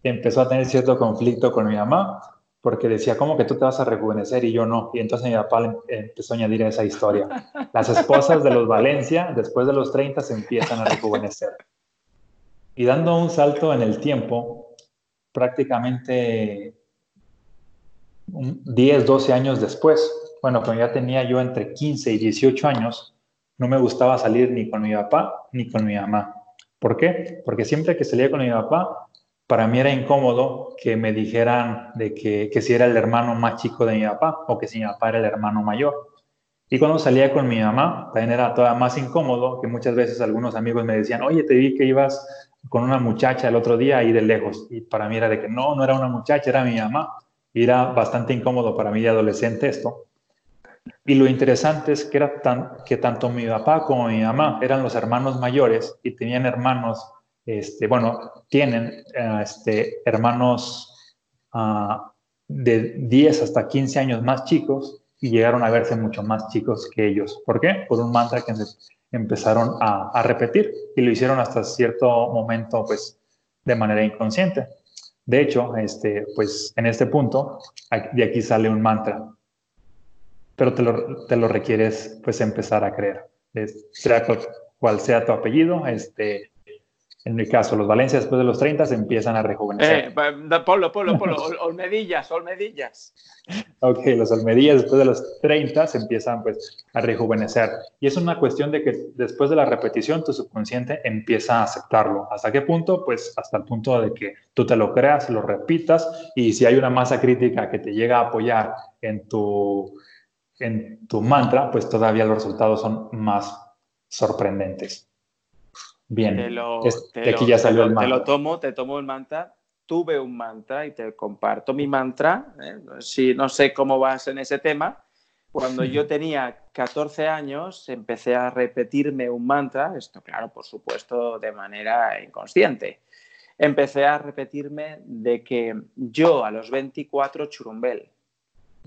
Empezó a tener cierto conflicto con mi mamá porque decía, ¿cómo que tú te vas a rejuvenecer y yo no? Y entonces mi papá empezó a añadir esa historia. Las esposas de los Valencia después de los 30 se empiezan a rejuvenecer. Y dando un salto en el tiempo, prácticamente 10, 12 años después, bueno, cuando ya tenía yo entre 15 y 18 años, no me gustaba salir ni con mi papá ni con mi mamá. ¿Por qué? Porque siempre que salía con mi papá, para mí era incómodo que me dijeran de que, que si era el hermano más chico de mi papá o que si mi papá era el hermano mayor. Y cuando salía con mi mamá, también era todavía más incómodo, que muchas veces algunos amigos me decían, oye, te vi que ibas con una muchacha el otro día ahí de lejos. Y para mí era de que no, no era una muchacha, era mi mamá. Y era bastante incómodo para mí de adolescente esto. Y lo interesante es que, era tan, que tanto mi papá como mi mamá eran los hermanos mayores y tenían hermanos, este, bueno, tienen eh, este, hermanos uh, de 10 hasta 15 años más chicos y llegaron a verse mucho más chicos que ellos. ¿Por qué? Por un mantra que empezaron a, repetir y lo hicieron hasta cierto momento, pues, de manera inconsciente. De hecho, este, pues, en este punto, de aquí sale un mantra, pero te lo, te lo requieres, pues, empezar a creer. sea cual sea tu apellido, este, en mi caso, los Valencia después de los 30 se empiezan a rejuvenecer. Eh, polo, polo, polo, olmedillas, olmedillas. Ok, los olmedillas después de los 30 se empiezan pues a rejuvenecer. Y es una cuestión de que después de la repetición tu subconsciente empieza a aceptarlo. ¿Hasta qué punto? Pues hasta el punto de que tú te lo creas, lo repitas y si hay una masa crítica que te llega a apoyar en tu, en tu mantra, pues todavía los resultados son más sorprendentes. Bien, te lo, aquí ya salió el mantra. Te lo tomo, te tomo el mantra, tuve un mantra y te comparto mi mantra. ¿eh? Si no sé cómo vas en ese tema. Cuando yo [laughs] tenía 14 años empecé a repetirme un mantra, esto claro, por supuesto, de manera inconsciente. Empecé a repetirme de que yo a los 24 churumbel.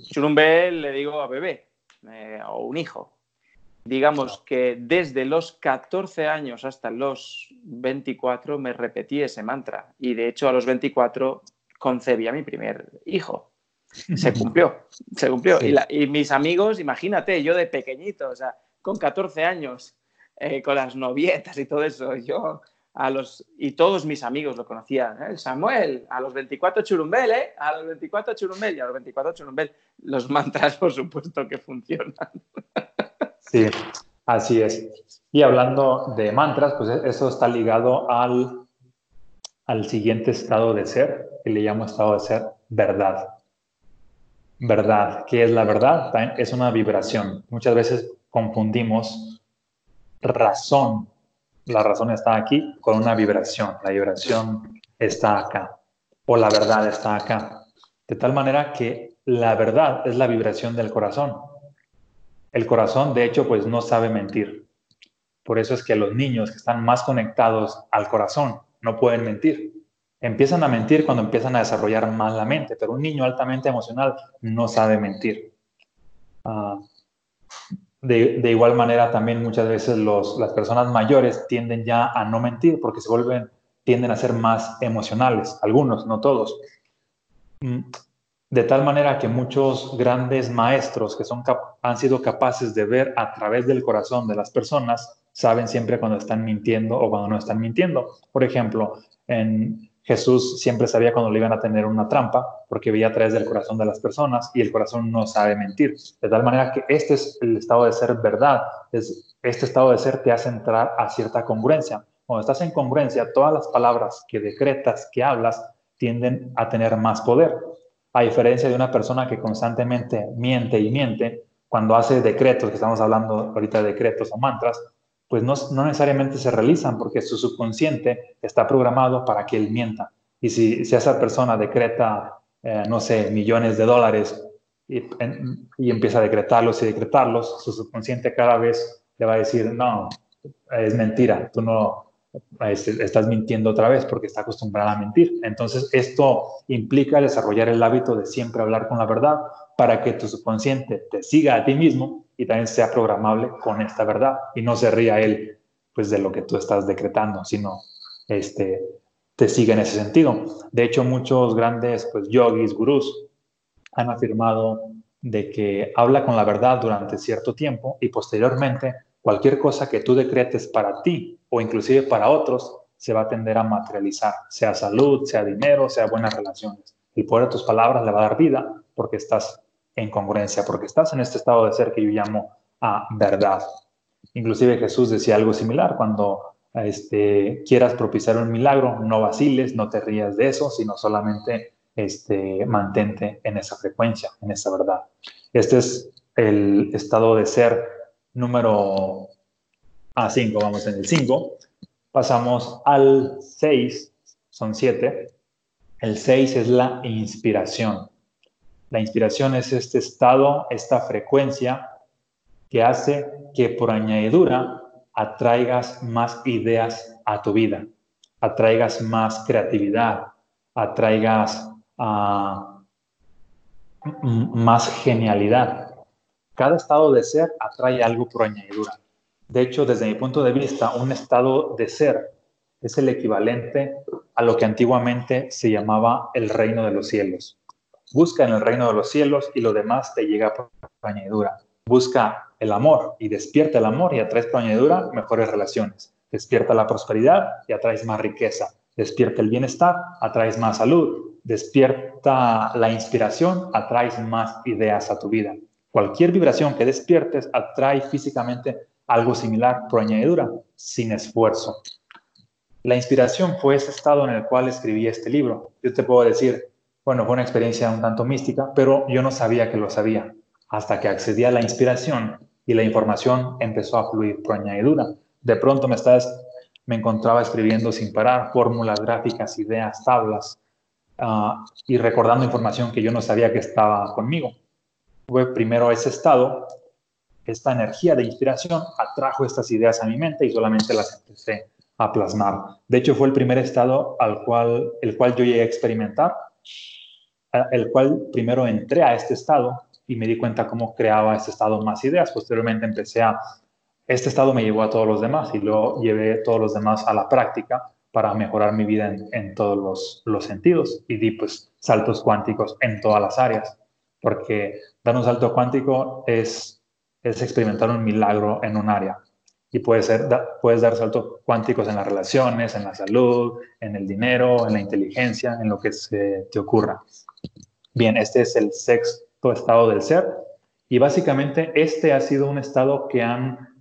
Churumbel le digo a bebé, eh, o un hijo. Digamos que desde los 14 años hasta los 24 me repetí ese mantra y de hecho a los 24 concebí a mi primer hijo. Se [laughs] cumplió, se cumplió. Y, mis amigos, imagínate, yo de pequeñito, o sea, con 14 años, eh, con las novietas y todo eso, yo a los, y todos mis amigos lo conocían, ¿eh? Samuel, a los 24 churumbel, ¿eh? A los 24 churumbel y a los 24 churumbel. Los mantras, por supuesto, que funcionan. [laughs] Sí, así es. Y hablando de mantras, pues eso está ligado al, al siguiente estado de ser, que le llamo estado de ser verdad. Verdad. ¿Qué es la verdad? Es una vibración. Muchas veces confundimos razón la razón está aquí con una vibración. La vibración está acá o la verdad está acá. De tal manera que la verdad es la vibración del corazón. El corazón, de hecho, pues no sabe mentir. Por eso es que los niños que están más conectados al corazón no pueden mentir. Empiezan a mentir cuando empiezan a desarrollar más la mente, pero un niño altamente emocional no sabe mentir. Ah, de, igual manera, también muchas veces las personas mayores tienden ya a no mentir porque se vuelven, tienden a ser más emocionales, algunos, no todos. De tal manera que muchos grandes maestros que son han sido capaces de ver a través del corazón de las personas, saben siempre cuando están mintiendo o cuando no están mintiendo. Por ejemplo, en, Jesús siempre sabía cuando le iban a tener una trampa, porque veía a través del corazón de las personas y el corazón no sabe mentir. De tal manera que este es el estado de ser verdad. Es, este estado de ser te hace entrar a cierta congruencia. Cuando estás en congruencia, todas las palabras que decretas, que hablas, tienden a tener más poder. A diferencia de una persona que constantemente miente y miente, cuando hace decretos, que estamos hablando ahorita de decretos o mantras, pues no, necesariamente se realizan porque su subconsciente está programado para que él mienta. Y si, esa persona decreta, eh, no sé, millones de dólares y, y, empieza a decretarlos y decretarlos, su subconsciente cada vez le va a decir, no, es mentira, tú no estás mintiendo otra vez porque está acostumbrada a mentir. Entonces, esto implica desarrollar el hábito de siempre hablar con la verdad para que tu subconsciente te siga a ti mismo y también sea programable con esta verdad y no se ría él pues de lo que tú estás decretando, sino este te siga en ese sentido. De hecho, muchos grandes pues yogis, gurús han afirmado de que habla con la verdad durante cierto tiempo y posteriormente cualquier cosa que tú decretes para ti o inclusive para otros se va a tender a materializar, sea salud, sea dinero, sea buenas relaciones. El poder de tus palabras le va a dar vida porque estás en congruencia, porque estás en este estado de ser que yo llamo a verdad. Inclusive Jesús decía algo similar, cuando este, quieras propiciar un milagro, no vaciles, no te rías de eso, sino solamente este, mantente en esa frecuencia, en esa verdad. Este es el estado de ser número A5, vamos en el 5. Pasamos al 6, son 7. El 6 es la inspiración. La inspiración es este estado, esta frecuencia que hace que por añadidura atraigas más ideas a tu vida, atraigas más creatividad, atraigas ah, más genialidad. Cada estado de ser atrae algo por añadidura. De hecho, desde mi punto de vista, un estado de ser es el equivalente a lo que antiguamente se llamaba el reino de los cielos. Busca en el reino de los cielos y lo demás te llega por añadidura. Busca el amor y despierta el amor y atraes por añadidura mejores relaciones. Despierta la prosperidad y atraes más riqueza. Despierta el bienestar, atraes más salud. Despierta la inspiración, atraes más ideas a tu vida. Cualquier vibración que despiertes atrae físicamente algo similar por añadidura, sin esfuerzo. La inspiración fue ese estado en el cual escribí este libro. Yo te puedo decir, bueno, fue una experiencia un tanto mística, pero yo no sabía que lo sabía hasta que accedí a la inspiración y la información empezó a fluir por añadidura. De pronto me, estás, me encontraba escribiendo sin parar fórmulas gráficas, ideas, tablas ah, y recordando información que yo no sabía que estaba conmigo. Fue primero ese estado, esta energía de inspiración atrajo estas ideas a mi mente y solamente las empecé a plasmar. De hecho, fue el primer estado al cual, el cual yo llegué a experimentar el cual primero entré a este estado y me di cuenta cómo creaba este estado más ideas. Posteriormente empecé a, este estado me llevó a todos los demás y luego llevé todos los demás a la práctica para mejorar mi vida en, todos los, los, sentidos y di pues saltos cuánticos en todas las áreas, porque dar un salto cuántico es, experimentar un milagro en un área y puede ser, puedes dar saltos cuánticos en las relaciones, en la salud, en el dinero, en la inteligencia, en lo que se te ocurra. Bien, este es el sexto estado del ser y básicamente este ha sido un estado que han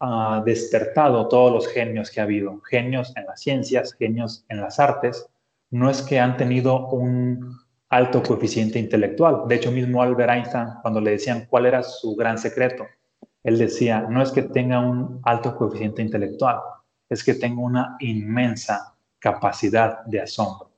uh, despertado todos los genios que ha habido, genios en las ciencias, genios en las artes. No es que han tenido un alto coeficiente intelectual. De hecho, mismo Albert Einstein, cuando le decían cuál era su gran secreto, él decía, no es que tenga un alto coeficiente intelectual, es que tengo una inmensa capacidad de asombro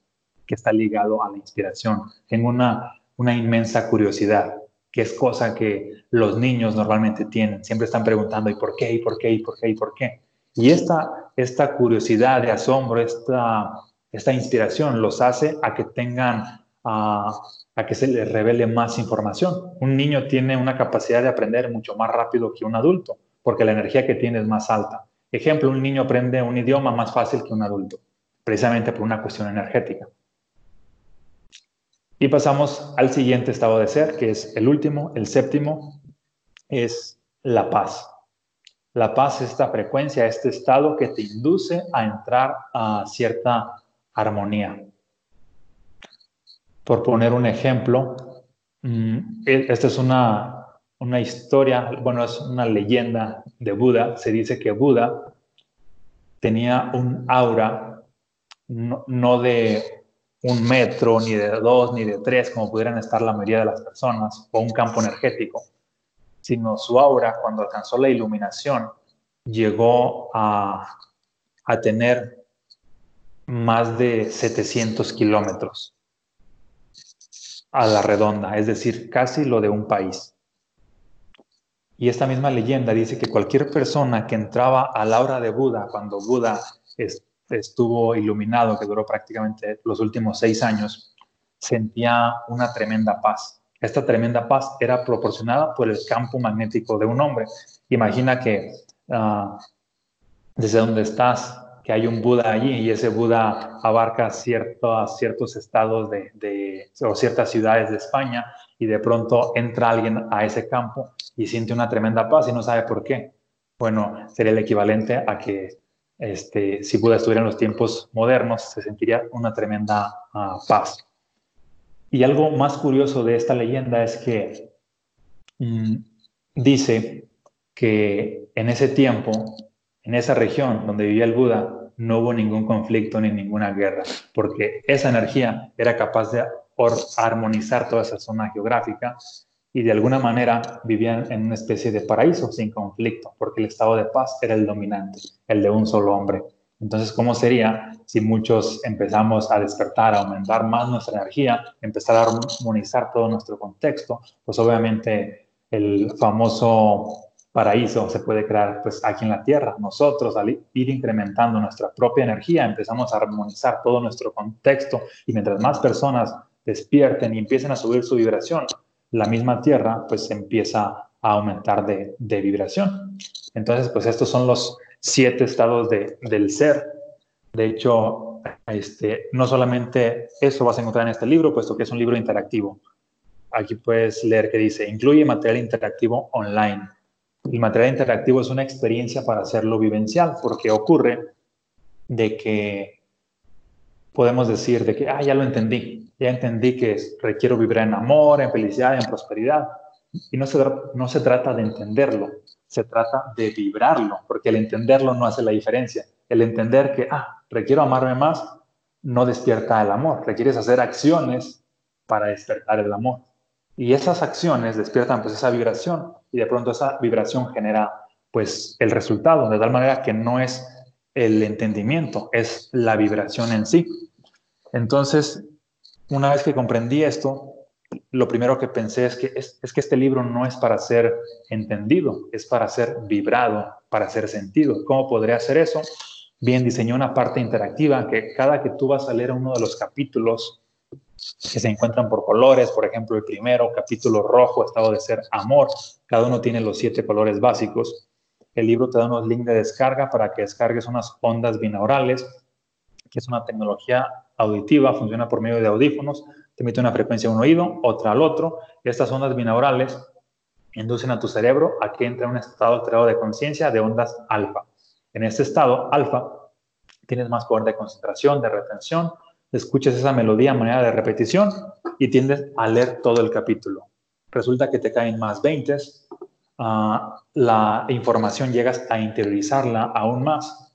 que está ligado a la inspiración. Tengo una, una inmensa curiosidad, que es cosa que los niños normalmente tienen. Siempre están preguntando, ¿y por qué? ¿Y por qué? ¿Y por qué? ¿Y por qué? Y esta, esta curiosidad de asombro, esta, esta inspiración los hace a que tengan a que se le revele más información. Un niño tiene una capacidad de aprender mucho más rápido que un adulto, porque la energía que tiene es más alta. Ejemplo, un niño aprende un idioma más fácil que un adulto, precisamente por una cuestión energética. Y pasamos al siguiente estado de ser, que es el último, el séptimo, es la paz. La paz es esta frecuencia, este estado que te induce a entrar a cierta armonía. Por poner un ejemplo, mm, e, esta es una, una historia, bueno, es una leyenda de Buda. Se dice que Buda tenía un aura no, de un metro, ni de dos, ni de tres, como pudieran estar la mayoría de las personas, o un campo energético, sino su aura, cuando alcanzó la iluminación, llegó a, a tener más de 700 kilómetros a la redonda, es decir, casi lo de un país. Y esta misma leyenda dice que cualquier persona que entraba a la hora de Buda, cuando Buda estuvo iluminado, que duró prácticamente los últimos seis años, sentía una tremenda paz. Esta tremenda paz era proporcionada por el campo magnético de un hombre. Imagina que ah, desde donde estás que hay un Buda allí y ese Buda abarca ciertos, ciertos estados de, o ciertas ciudades de España y de pronto entra alguien a ese campo y siente una tremenda paz y no sabe por qué. Bueno, sería el equivalente a que este, si Buda estuviera en los tiempos modernos, se sentiría una tremenda ah, paz. Y algo más curioso de esta leyenda es que mm, dice que en ese tiempo en esa región donde vivía el Buda no hubo ningún conflicto ni ninguna guerra, porque esa energía era capaz de armonizar toda esa zona geográfica y de alguna manera vivían en una especie de paraíso sin conflicto, porque el estado de paz era el dominante, el de un solo hombre. Entonces, ¿cómo sería si muchos empezamos a despertar, a aumentar más nuestra energía, empezar a armonizar todo nuestro contexto? Pues obviamente el famoso paraíso se puede crear pues aquí en la Tierra. Nosotros al ir incrementando nuestra propia energía empezamos a armonizar todo nuestro contexto y mientras más personas despierten y empiecen a subir su vibración, la misma Tierra pues empieza a aumentar de, vibración. Entonces pues estos son los siete estados del ser. De hecho, este, no solamente eso vas a encontrar en este libro, puesto que es un libro interactivo. Aquí puedes leer que dice, incluye material interactivo online el material interactivo es una experiencia para hacerlo vivencial, porque ocurre de que podemos decir de que, ah, ya lo entendí, ya entendí que requiero vivir en amor, en felicidad, en prosperidad. Y no se, no se trata de entenderlo, se trata de vibrarlo, porque el entenderlo no hace la diferencia. El entender que, ah, requiero amarme más, no despierta el amor. Requieres hacer acciones para despertar el amor. Y esas acciones despiertan pues esa vibración y de pronto esa vibración genera pues el resultado, de tal manera que no es el entendimiento, es la vibración en sí. Entonces, una vez que comprendí esto, lo primero que pensé es que, es, es que este libro no es para ser entendido, es para ser vibrado, para ser sentido. ¿Cómo podría hacer eso? Bien, diseñé una parte interactiva que cada que tú vas a leer uno de los capítulos que se encuentran por colores, por ejemplo, el primero, capítulo rojo, estado de ser amor, cada uno tiene los siete colores básicos. El libro te da unos links de descarga para que descargues unas ondas binaurales, que es una tecnología auditiva, funciona por medio de audífonos, te emite una frecuencia a un oído, otra al otro. Estas ondas binaurales inducen a tu cerebro a que entre en un estado alterado de conciencia de ondas alfa. En este estado alfa tienes más poder de concentración, de retención, escuchas esa melodía a manera de repetición y tiendes a leer todo el capítulo. Resulta que te caen más 20, ah, la información llegas a interiorizarla aún más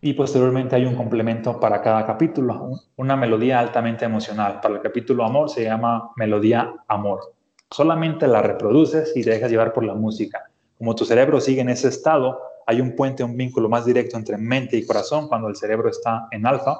y posteriormente hay un complemento para cada capítulo, una melodía altamente emocional. Para el capítulo amor se llama melodía amor. Solamente la reproduces y te dejas llevar por la música. Como tu cerebro sigue en ese estado, hay un puente, un vínculo más directo entre mente y corazón cuando el cerebro está en alfa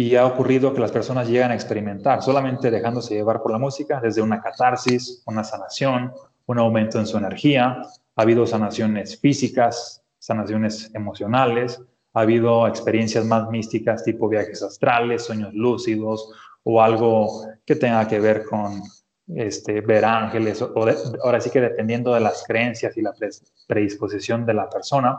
y ha ocurrido que las personas llegan a experimentar, solamente dejándose llevar por la música, desde una catarsis, una sanación, un aumento en su energía. Ha habido sanaciones físicas, sanaciones emocionales, ha habido experiencias más místicas tipo viajes astrales, sueños lúcidos o algo que tenga que ver con este, ver ángeles, o, ahora sí que dependiendo de las creencias y la predisposición de la persona,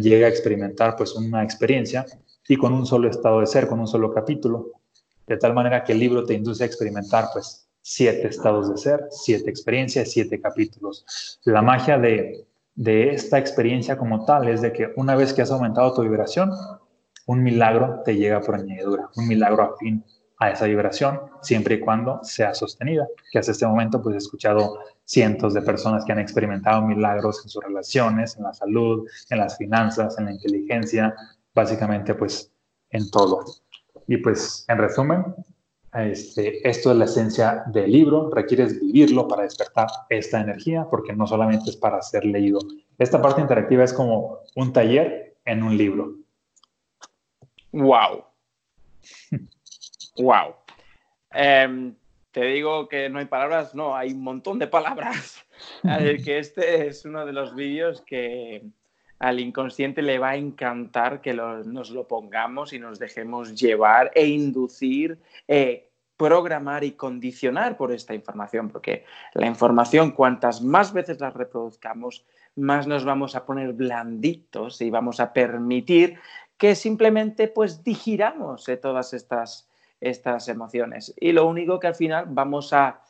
llega a experimentar pues una experiencia y con un solo estado de ser, con un solo capítulo, de tal manera que el libro te induce a experimentar pues siete estados de ser, siete experiencias, siete capítulos. La magia de, de esta experiencia como tal es de que una vez que has aumentado tu vibración, un milagro te llega por añadidura, un milagro afín a esa vibración, siempre y cuando sea sostenida. Que hasta este momento pues he escuchado cientos de personas que han experimentado milagros en sus relaciones, en la salud, en las finanzas, en la inteligencia, básicamente pues en todo. Y pues en resumen, este, esto es la esencia del libro, requieres vivirlo para despertar esta energía, porque no solamente es para ser leído. Esta parte interactiva es como un taller en un libro. ¡Wow! ¡Wow! Em, te digo que no hay palabras, no, hay un montón de palabras. [laughs] que este es uno de los vídeos que, al inconsciente le va a encantar que nos lo pongamos y nos dejemos llevar e inducir, eh, programar y condicionar por esta información, porque la información, cuantas más veces la reproduzcamos, más nos vamos a poner blanditos y vamos a permitir que simplemente pues digiramos eh, todas estas, estas emociones. Y lo único que al final vamos a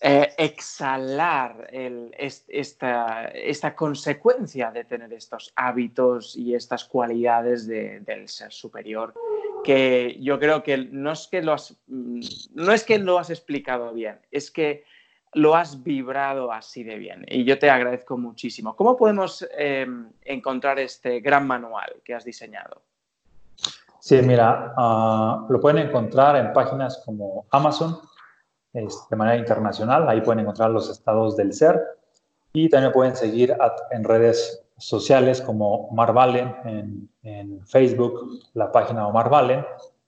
eh, exhalar esta, consecuencia de tener estos hábitos y estas cualidades del ser superior, que yo creo que no es que, lo has, no es que lo has explicado bien, es que lo has vibrado así de bien y yo te agradezco muchísimo. ¿Cómo podemos em, encontrar este gran manual que has diseñado? Sí, mira, ah, lo pueden encontrar en páginas como Amazon, de manera internacional. Ahí pueden encontrar los estados del ser. Y también pueden seguir en redes sociales como Omar Valen en, en, Facebook, la página Omar Valen,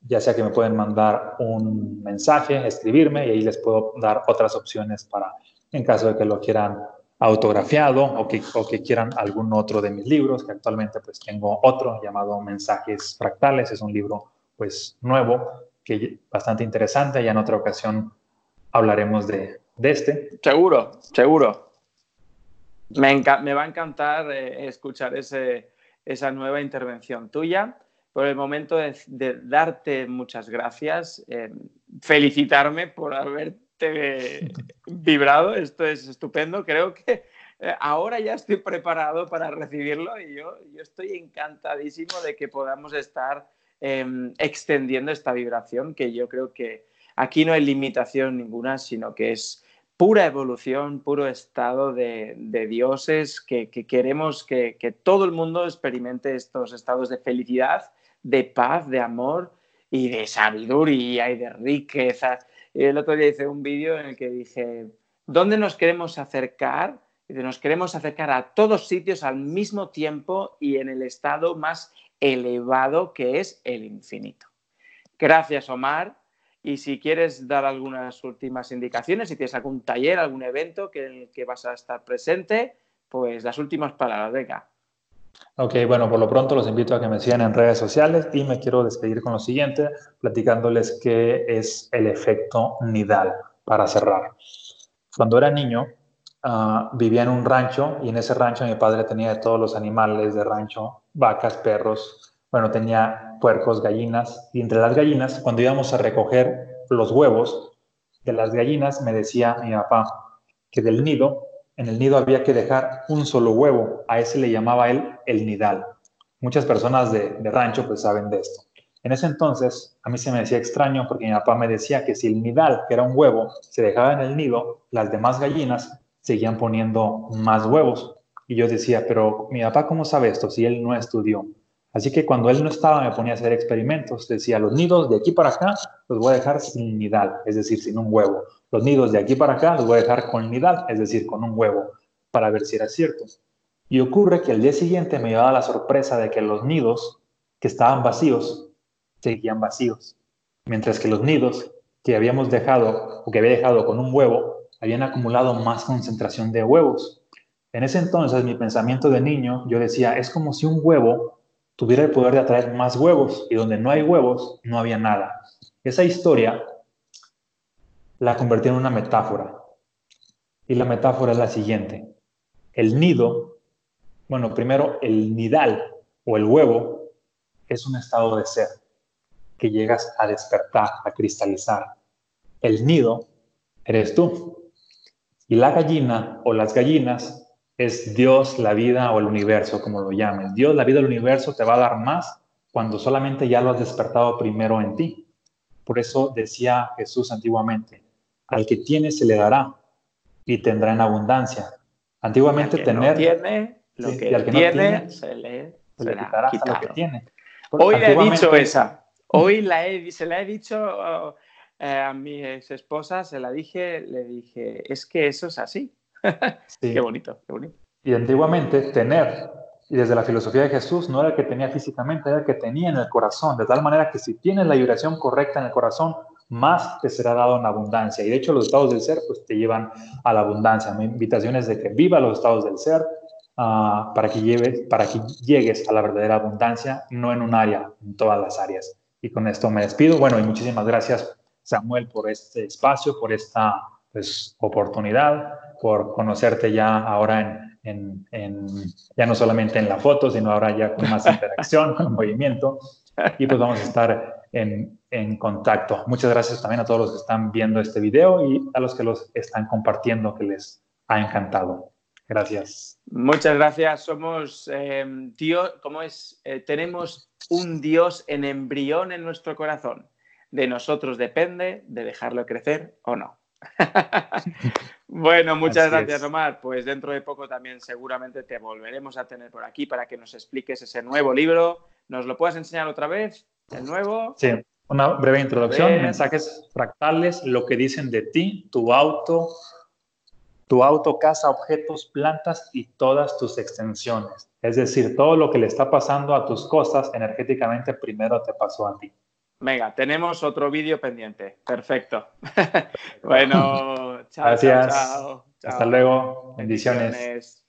ya sea que me pueden mandar un mensaje, escribirme y ahí les puedo dar otras opciones para, en caso de que lo quieran autografiado o que, o que quieran algún otro de mis libros, que actualmente pues tengo otro llamado Mensajes Fractales, es un libro pues nuevo, que bastante interesante, ya en otra ocasión hablaremos de, este. Seguro, seguro. Me, me va a encantar eh, escuchar ese, esa nueva intervención tuya. Por el momento de, darte muchas gracias, eh, felicitarme por haberte [laughs] vibrado, esto es estupendo, creo que eh, ahora ya estoy preparado para recibirlo y yo, yo estoy encantadísimo de que podamos estar em, extendiendo esta vibración que yo creo que Aquí no hay limitación ninguna, sino que es pura evolución, puro estado de, dioses que, queremos que, todo el mundo experimente estos estados de felicidad, de paz, de amor y de sabiduría y de riqueza. el otro día hice un vídeo en el que dije, ¿dónde nos queremos acercar? nos queremos acercar a todos sitios al mismo tiempo y en el estado más elevado que es el infinito. Gracias, Omar. Y si quieres dar algunas últimas indicaciones, si tienes algún taller, algún evento que, en el que vas a estar presente, pues las últimas palabras, venga. Ok, bueno, por lo pronto los invito a que me sigan en redes sociales y me quiero despedir con lo siguiente, platicándoles qué es el efecto nidal para cerrar. Cuando era niño, uh, vivía en un rancho y en ese rancho mi padre tenía todos los animales de rancho, vacas, perros, bueno, tenía puercos, gallinas y entre las gallinas, cuando íbamos a recoger los huevos de las gallinas, me decía mi papá que del nido en el nido había que dejar un solo huevo. A ese le llamaba él el nidal. Muchas personas de, rancho pues saben de esto. En ese entonces a mí se me decía extraño porque mi papá me decía que si el nidal, que era un huevo, se dejaba en el nido, las demás gallinas seguían poniendo más huevos. Y yo decía, pero mi papá, ¿cómo sabe esto si él no estudió? Así que cuando él no estaba me ponía a hacer experimentos. Decía, los nidos de aquí para acá los voy a dejar sin nidal, es decir, sin un huevo. Los nidos de aquí para acá los voy a dejar con nidal, es decir, con un huevo, para ver si era cierto. Y ocurre que el día siguiente me llevaba la sorpresa de que los nidos que estaban vacíos seguían vacíos, mientras que los nidos que habíamos dejado o que había dejado con un huevo habían acumulado más concentración de huevos. En ese entonces mi pensamiento de niño, yo decía, es como si un huevo tuviera el poder de atraer más huevos y donde no hay huevos, no había nada. Esa historia la convertí en una metáfora. Y la metáfora es la siguiente. El nido, bueno, primero el nidal o el huevo es un estado de ser que llegas a despertar, a cristalizar. El nido eres tú. Y la gallina o las gallinas es Dios, la vida o el universo, como lo llames. Dios, la vida, el universo te va a dar más cuando solamente ya lo has despertado primero en ti. Por eso decía Jesús antiguamente, al que tiene se le dará y tendrá en abundancia. Antiguamente tener... tiene, lo que, tiene, tiene, se le, quitará lo que tiene. Hoy le he dicho esa. Hoy la he, se la he dicho eh, a mi ex esposa, se la dije, le dije, es que eso es así. [laughs] qué bonito, qué bonito. Y antiguamente tener, y desde la filosofía de Jesús, no era el que tenía físicamente, era el que tenía en el corazón, de tal manera que si tienes la vibración correcta en el corazón, más te será dado en abundancia. Y de hecho los estados del ser pues te llevan a la abundancia. Mi invitación es de que viva los estados del ser uh, para, que lleves, para que llegues a la verdadera abundancia, no en un área, en todas las áreas. Y con esto me despido. Bueno, y muchísimas gracias Samuel por este espacio, por esta pues, oportunidad por conocerte ya ahora en, ya no solamente en la foto, sino ahora ya con más [laughs] interacción, con movimiento. Y pues vamos a estar en, en, contacto. Muchas gracias también a todos los que están viendo este video y a los que los están compartiendo, que les ha encantado. Gracias. Muchas gracias. Somos eh, Dios, ¿cómo es? Eh, tenemos un Dios en embrión en nuestro corazón. De nosotros depende de dejarlo crecer o no. [laughs] bueno, muchas gracias, Omar. Pues dentro de poco también seguramente te volveremos a tener por aquí para que nos expliques ese nuevo libro. ¿Nos lo puedes enseñar otra vez? ¿El nuevo? Sí, una breve introducción, mensajes fractales, lo que dicen de ti, tu auto, tu auto, casa, objetos, plantas y todas tus extensiones. Es decir, todo lo que le está pasando a tus cosas energéticamente primero te pasó a ti. Venga, tenemos otro vídeo pendiente. Perfecto. [laughs] bueno, chao, Gracias. Chao, Hasta luego. Bendiciones.